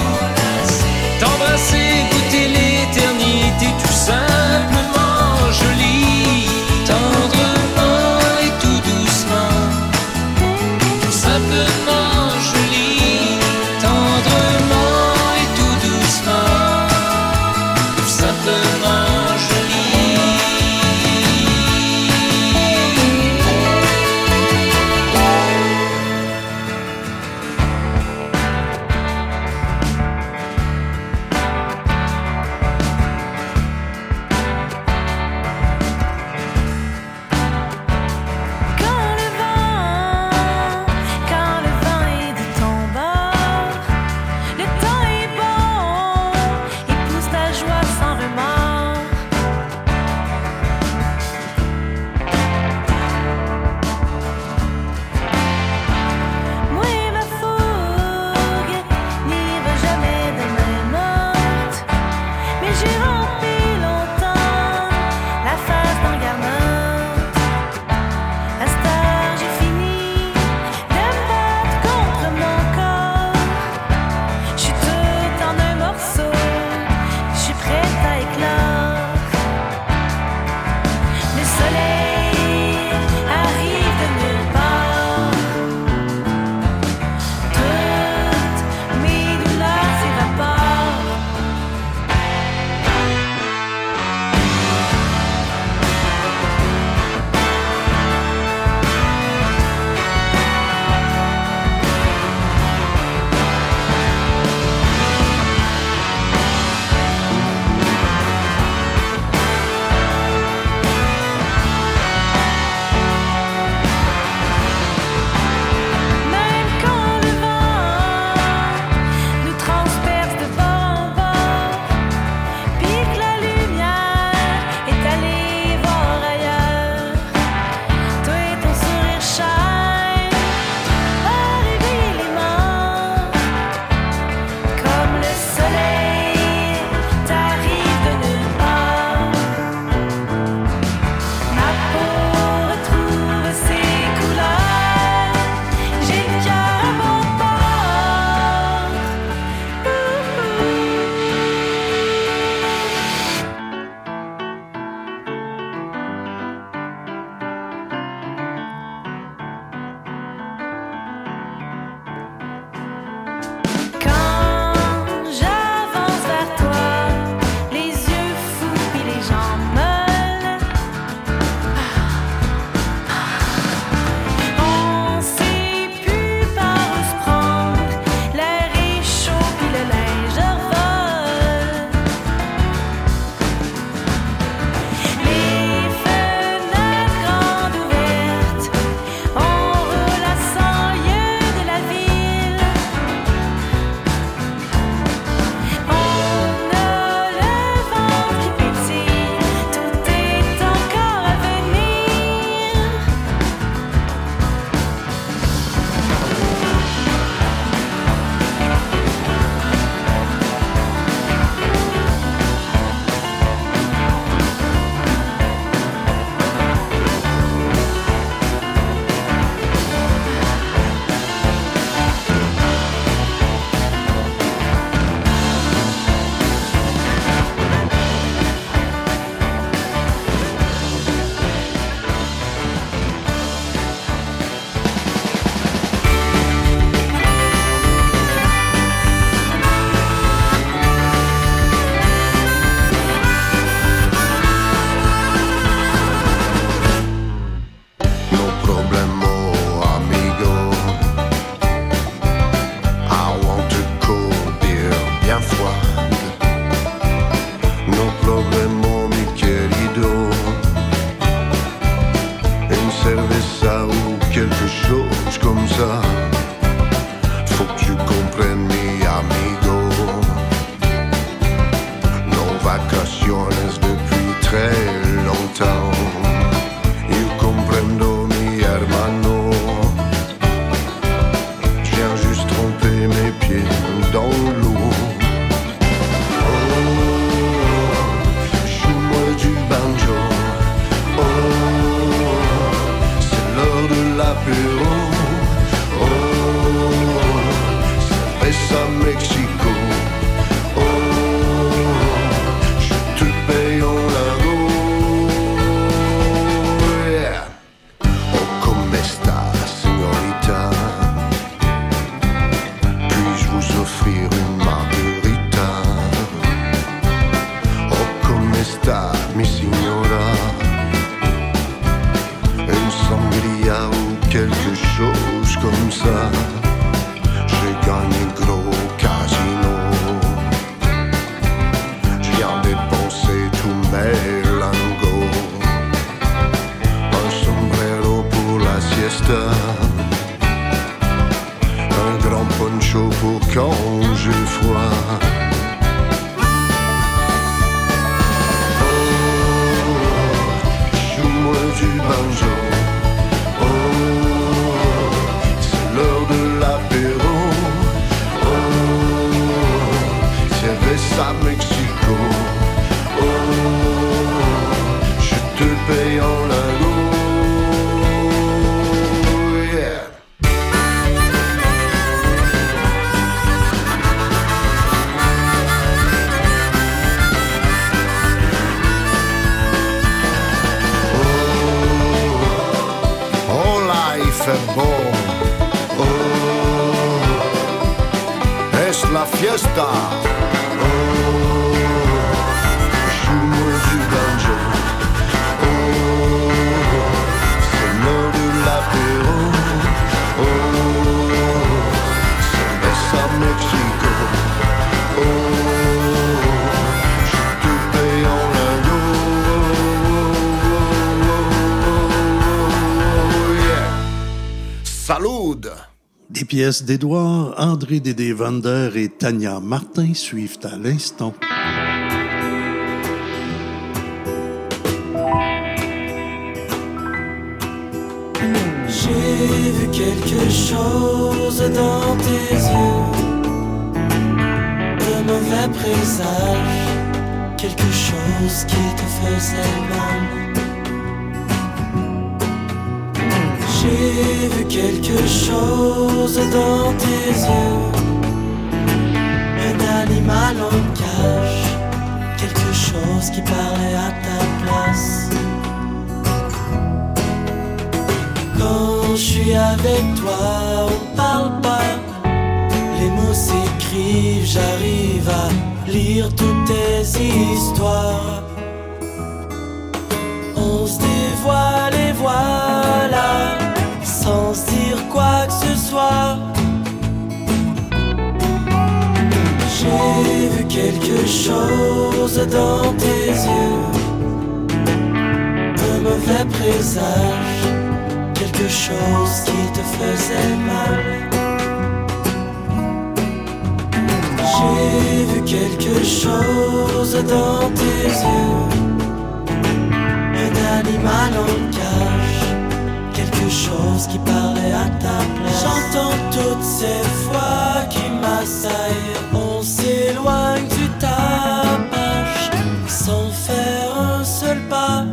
pièces d'Édouard, André Dédé Vander et Tania Martin suivent à l'instant. J'ai vu quelque chose dans tes yeux, de mauvais présages, quelque chose qui te faisait mal. J'ai vu quelque chose dans tes yeux, un animal en cage, quelque chose qui parlait à ta place. Quand je suis avec toi, on parle pas. Les mots s'écrivent, j'arrive à lire toutes tes histoires. On se dévoile et se dire quoi que ce soit. J'ai vu quelque chose dans tes yeux, un mauvais présage quelque chose qui te faisait mal. J'ai vu quelque chose dans tes yeux, un animal en quelque chose qui parlait à ta place. J'entends toutes ces voix qui m'assaillent, on s'éloigne du tapage sans faire un seul pas.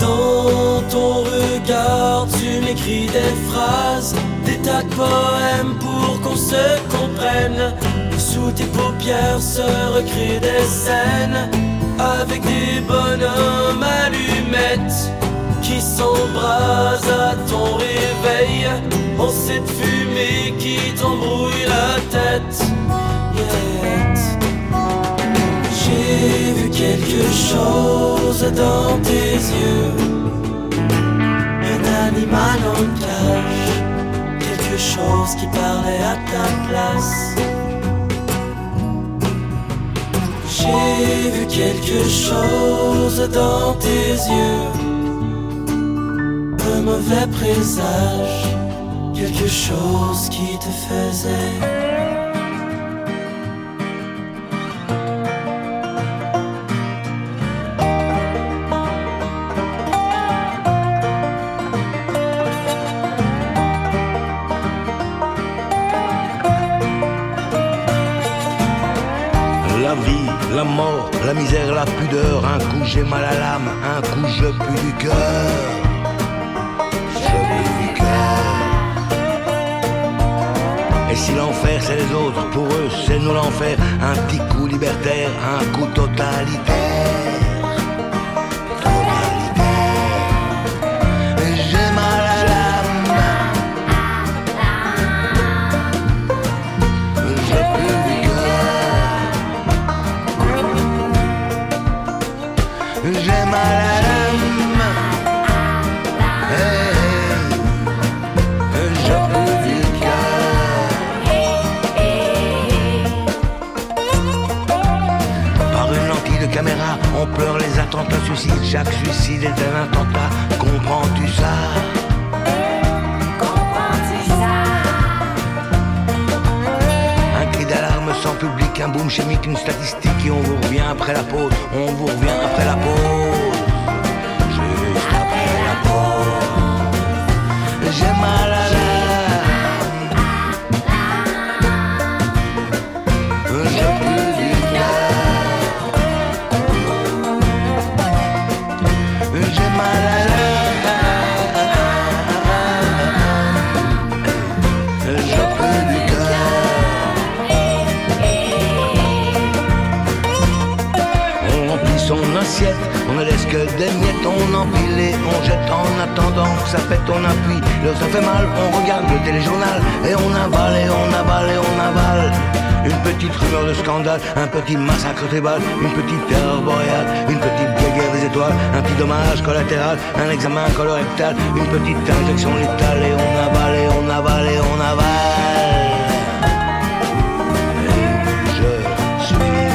Dans ton regard, tu m'écris des phrases, des tas de poèmes pour qu'on se comprenne. Sous tes paupières se recréent des scènes avec des bonhommes allumettes qui s'embrasent à ton réveil. En cette fumée qui t'embrouille la tête. J'ai vu quelque chose dans tes yeux, un animal en cage, quelque chose qui parlait à ta place. J'ai vu quelque chose dans tes yeux, un mauvais présage, quelque chose qui te faisait. La mort, la misère, la pudeur. Un coup j'ai mal à l'âme, un coup je pue du cœur. C'est les autres, pour eux c'est nous l'enfer. Un petit coup libertaire, un coup totalitaire. Chaque suicide est un attentat. Comprends-tu ça? Un cri d'alarme sans public, un boom chimique, une statistique et on vous revient après la pause. On vous revient après la pause. Appuie. Ça fait mal, on regarde le téléjournal et on avale et on avale et on avale. Une petite rumeur de scandale, un petit massacre tribal, une petite terreur boréale, une petite guerre des étoiles, un petit dommage collatéral, un examen colorectal, une petite injection létale et on avale et on avale et on avale. Je suis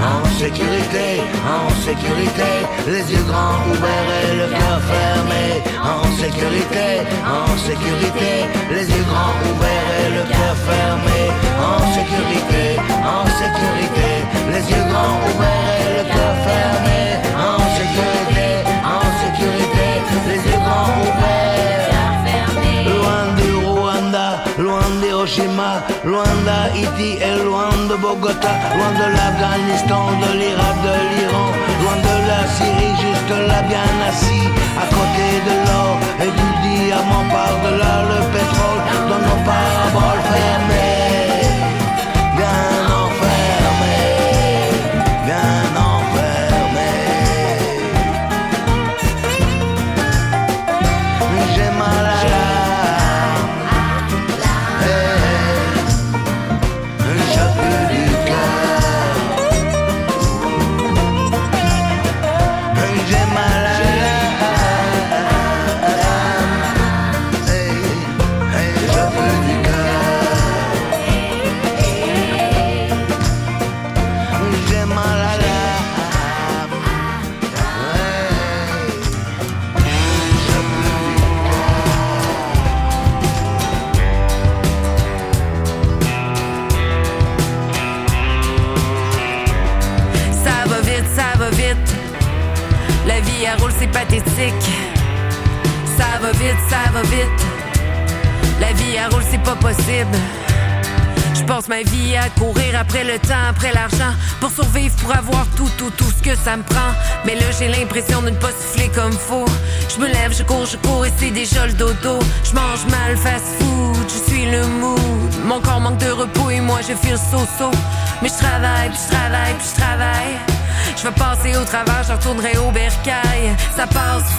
en sécurité, en sécurité, les yeux grands ouverts et le cœur fermé. En sécurité, en sécurité, les yeux grands ouverts et le cœur fermé. En sécurité, en sécurité, les yeux grands ouverts et le cœur fermé. En sécurité, en sécurité, les yeux grands ouverts. Loin d'Hiroshima, loin d'Haïti et loin de Bogota, loin de l'Afghanistan, de l'Irak, de l'Iran, loin de la Syrie, juste là bien assis, à côté de l'or et du diamant, par-delà le pétrole, dans nos paraboles fermées, Ça va vite, ça va vite. La vie à roule, c'est pas possible. Je passe ma vie à courir après le temps, après l'argent, pour survivre, pour avoir tout, tout, tout ce que ça me prend. Mais là, j'ai l'impression de ne pas souffler comme faut. Je me lève, je cours, je cours et c'est déjà le dodo. Je mange mal, fast food, je suis le mood. Mon corps manque de repos et moi, je file so-so. Mais je travaille, puis je travaille, je travaille. Je vais passer au travers, je retournerai au bercail. Ça passe.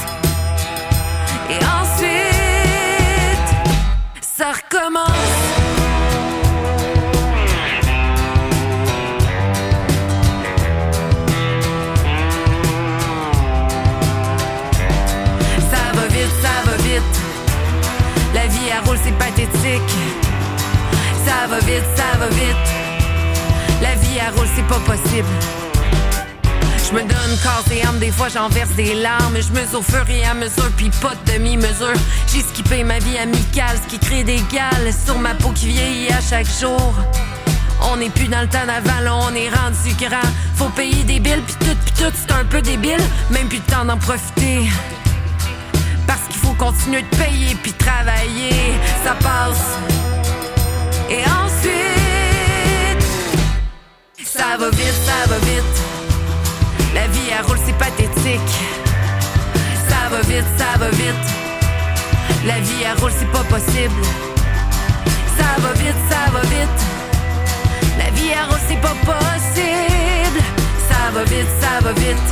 Et ensuite, ça recommence. Ça va vite, ça va vite. La vie à roule, c'est pathétique. Ça va vite, ça va vite. La vie à roule, c'est pas possible. Je me donne corps et âme, des fois j'en verse des larmes. Je mesure au fur et à mesure, puis pas de demi-mesure. J'ai skippé ma vie amicale, ce qui crée des gales sur ma peau qui vieillit à chaque jour. On n'est plus dans le temps d'avant, on est rendu grand. Faut payer des billes, puis tout, puis tout, c'est un peu débile. Même plus de temps d'en profiter. Parce qu'il faut continuer de payer puis travailler. Ça passe. Et ensuite, ça va vite, ça va vite. La vie elle roule, c'est pathétique. Ça va vite, ça va vite. La vie elle roule, c'est pas possible. Ça va vite, ça va vite. La vie elle roule, c'est pas possible. Ça va vite, ça va vite.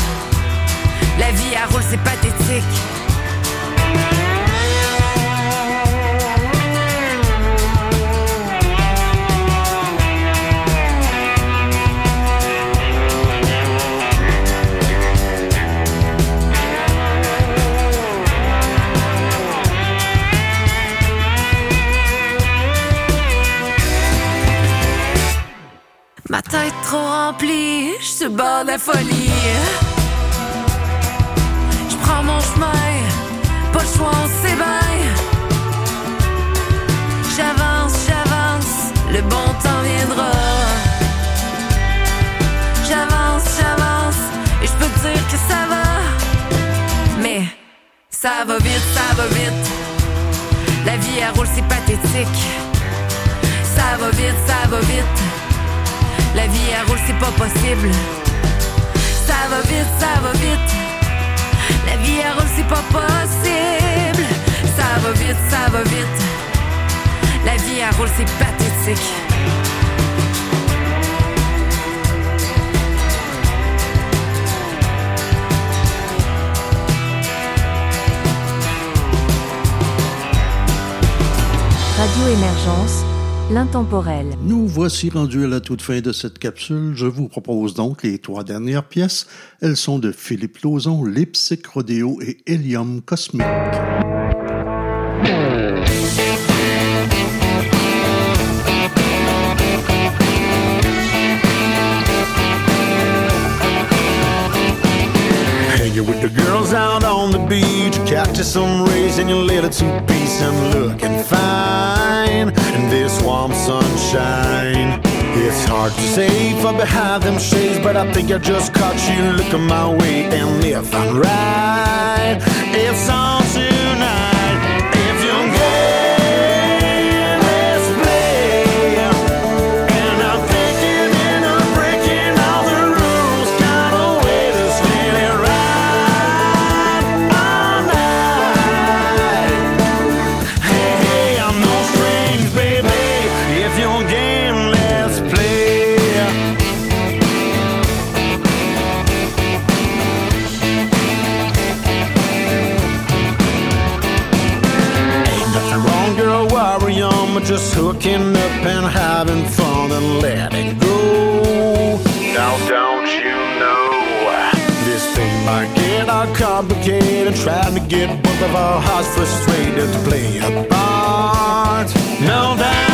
La vie elle roule, c'est pathétique. Ma tête trop remplie, je suis bord de la folie. Je prends mon chemin, pas le choix, on bien. J'avance, j'avance, le bon temps viendra. J'avance, j'avance, et je peux te dire que ça va. Mais ça va vite, ça va vite. La vie elle roule, c'est pathétique. Ça va vite, ça va vite. La vie elle roule, c'est pas possible. Ça va vite, ça va vite. La vie elle roule, c'est pas possible. Ça va vite, ça va vite. La vie elle roule, c'est pathétique. Radio Émergence, l'intemporel. Nous voici rendus à la toute fin de cette capsule. Je vous propose donc les trois dernières pièces. Elles sont de Philippe Lauzon, Lipsic Rodeo et Helium Cosmic. On the beach, cactus some rays in your little two-piece and looking fine in this warm sunshine. It's hard to say from behind them shades, but I think I just caught you looking my way. And if I'm right, it's on tonight. Hooking up and having fun and letting go. Now, don't you know this thing might get all complicated? Trying to get both of our hearts frustrated to play a part. No, that